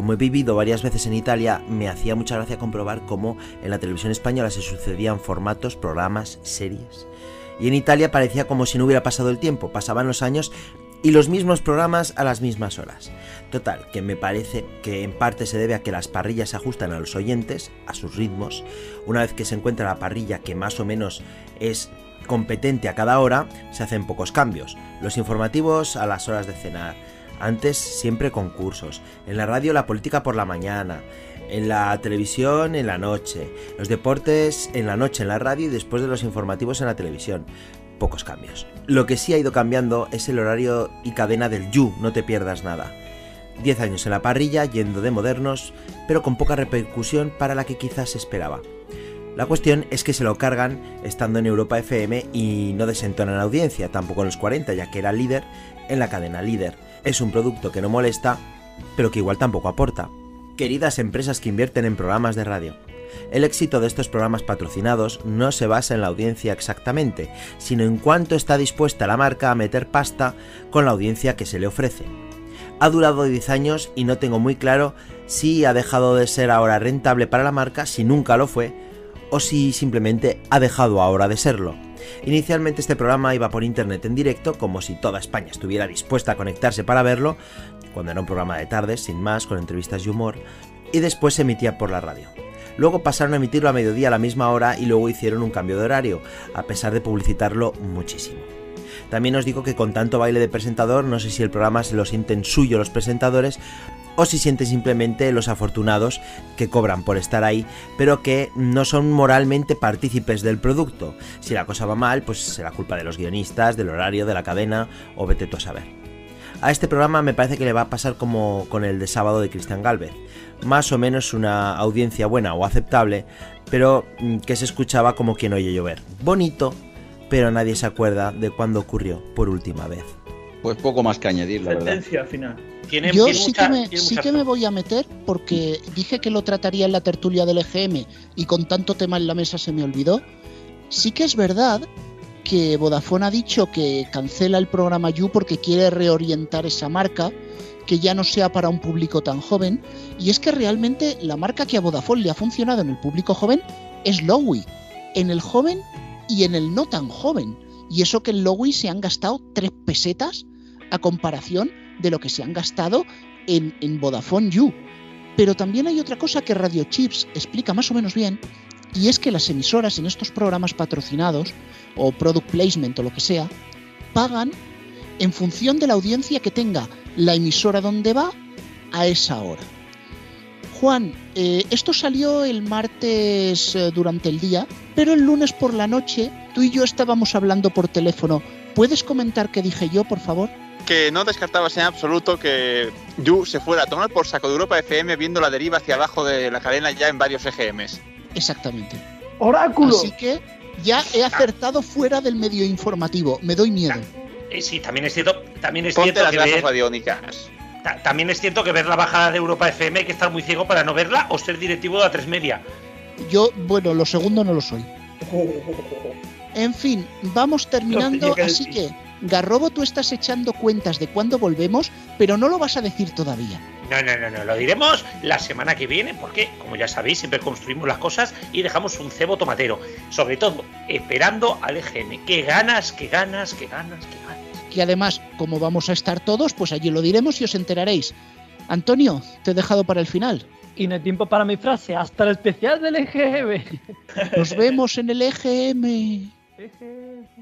[SPEAKER 27] Como he vivido varias veces en Italia, me hacía mucha gracia comprobar cómo en la televisión española se sucedían formatos, programas, series. Y en Italia parecía como si no hubiera pasado el tiempo, pasaban los años y los mismos programas a las mismas horas. Total, que me parece que en parte se debe a que las parrillas se ajustan a los oyentes, a sus ritmos. Una vez que se encuentra la parrilla que más o menos es competente a cada hora, se hacen pocos cambios. Los informativos a las horas de cenar. Antes siempre concursos. En la radio la política por la mañana. En la televisión en la noche. Los deportes en la noche en la radio y después de los informativos en la televisión. Pocos cambios. Lo que sí ha ido cambiando es el horario y cadena del You, no te pierdas nada. 10 años en la parrilla, yendo de modernos, pero con poca repercusión para la que quizás se esperaba. La cuestión es que se lo cargan estando en Europa FM y no desentonan audiencia, tampoco en los 40, ya que era líder en la cadena líder. Es un producto que no molesta, pero que igual tampoco aporta. Queridas empresas que invierten en programas de radio. El éxito de estos programas patrocinados no se basa en la audiencia exactamente, sino en cuánto está dispuesta la marca a meter pasta con la audiencia que se le ofrece. Ha durado 10 años y no tengo muy claro si ha dejado de ser ahora rentable para la marca, si nunca lo fue, o si simplemente ha dejado ahora de serlo. Inicialmente este programa iba por internet en directo, como si toda España estuviera dispuesta a conectarse para verlo, cuando era un programa de tardes, sin más, con entrevistas y humor, y después se emitía por la radio. Luego pasaron a emitirlo a mediodía a la misma hora y luego hicieron un cambio de horario, a pesar de publicitarlo muchísimo. También os digo que con tanto baile de presentador, no sé si el programa se lo sienten suyo los presentadores o si sienten simplemente los afortunados que cobran por estar ahí, pero que no son moralmente partícipes del producto. Si la cosa va mal, pues será culpa de los guionistas, del horario, de la cadena o vete tú a saber. A este programa me parece que le va a pasar como con el de sábado de Cristian Galvez. Más o menos una audiencia buena o aceptable, pero mm, que se escuchaba como quien oye llover. Bonito, pero nadie se acuerda de cuándo ocurrió por última vez.
[SPEAKER 19] Pues poco más que añadir, la verdad.
[SPEAKER 9] Final.
[SPEAKER 7] Tiene,
[SPEAKER 2] Yo
[SPEAKER 7] tiene
[SPEAKER 2] sí,
[SPEAKER 7] mucha-
[SPEAKER 2] que, me,
[SPEAKER 7] tiene
[SPEAKER 2] sí que me voy a meter porque dije que lo trataría en la tertulia del EGM y con tanto tema en la mesa se me olvidó. Sí que es verdad que Vodafone ha dicho que cancela el programa You porque quiere reorientar esa marca, que ya no sea para un público tan joven. Y es que realmente la marca que a Vodafone le ha funcionado en el público joven es Lowy, en el joven y en el no tan joven. Y eso que en Lowy se han gastado tres pesetas a comparación de lo que se han gastado en, en Vodafone You. Pero también hay otra cosa que Radio Chips explica más o menos bien, y es que las emisoras en estos programas patrocinados, o product placement o lo que sea, pagan en función de la audiencia que tenga la emisora donde va a esa hora. Juan, eh, esto salió el martes eh, durante el día, pero el lunes por la noche tú y yo estábamos hablando por teléfono. ¿Puedes comentar qué dije yo, por favor?
[SPEAKER 18] Que no descartabas en absoluto que Yu se fuera a tomar por saco de Europa FM viendo la deriva hacia abajo de la cadena ya en varios EGMs.
[SPEAKER 2] Exactamente.
[SPEAKER 6] ¡Oráculo!
[SPEAKER 2] Así que ya he acertado fuera del medio informativo. Me doy miedo.
[SPEAKER 7] Eh, sí, también es cierto, también es
[SPEAKER 18] Ponte
[SPEAKER 7] cierto
[SPEAKER 18] las
[SPEAKER 7] que
[SPEAKER 18] gafas
[SPEAKER 7] ver,
[SPEAKER 18] radiónicas.
[SPEAKER 7] ta- también es cierto que ver la bajada de Europa FM hay que estar muy ciego para no verla o ser directivo de la 3 media.
[SPEAKER 2] Yo, bueno, lo segundo no lo soy. En fin, vamos terminando, así que, Garrobo, tú estás echando cuentas de cuándo volvemos, pero no lo vas a decir todavía.
[SPEAKER 7] No, no, no, no, lo diremos la semana que viene porque, como ya sabéis, siempre construimos las cosas y dejamos un cebo tomatero. Sobre todo, esperando al EGM. ¡Qué ganas, qué ganas, qué ganas, qué ganas!
[SPEAKER 2] Que además, como vamos a estar todos, pues allí lo diremos y os enteraréis. Antonio, te he dejado para el final.
[SPEAKER 6] Y no hay tiempo para mi frase. Hasta el especial del EGM.
[SPEAKER 2] Nos vemos en el EGM.
[SPEAKER 6] EGM.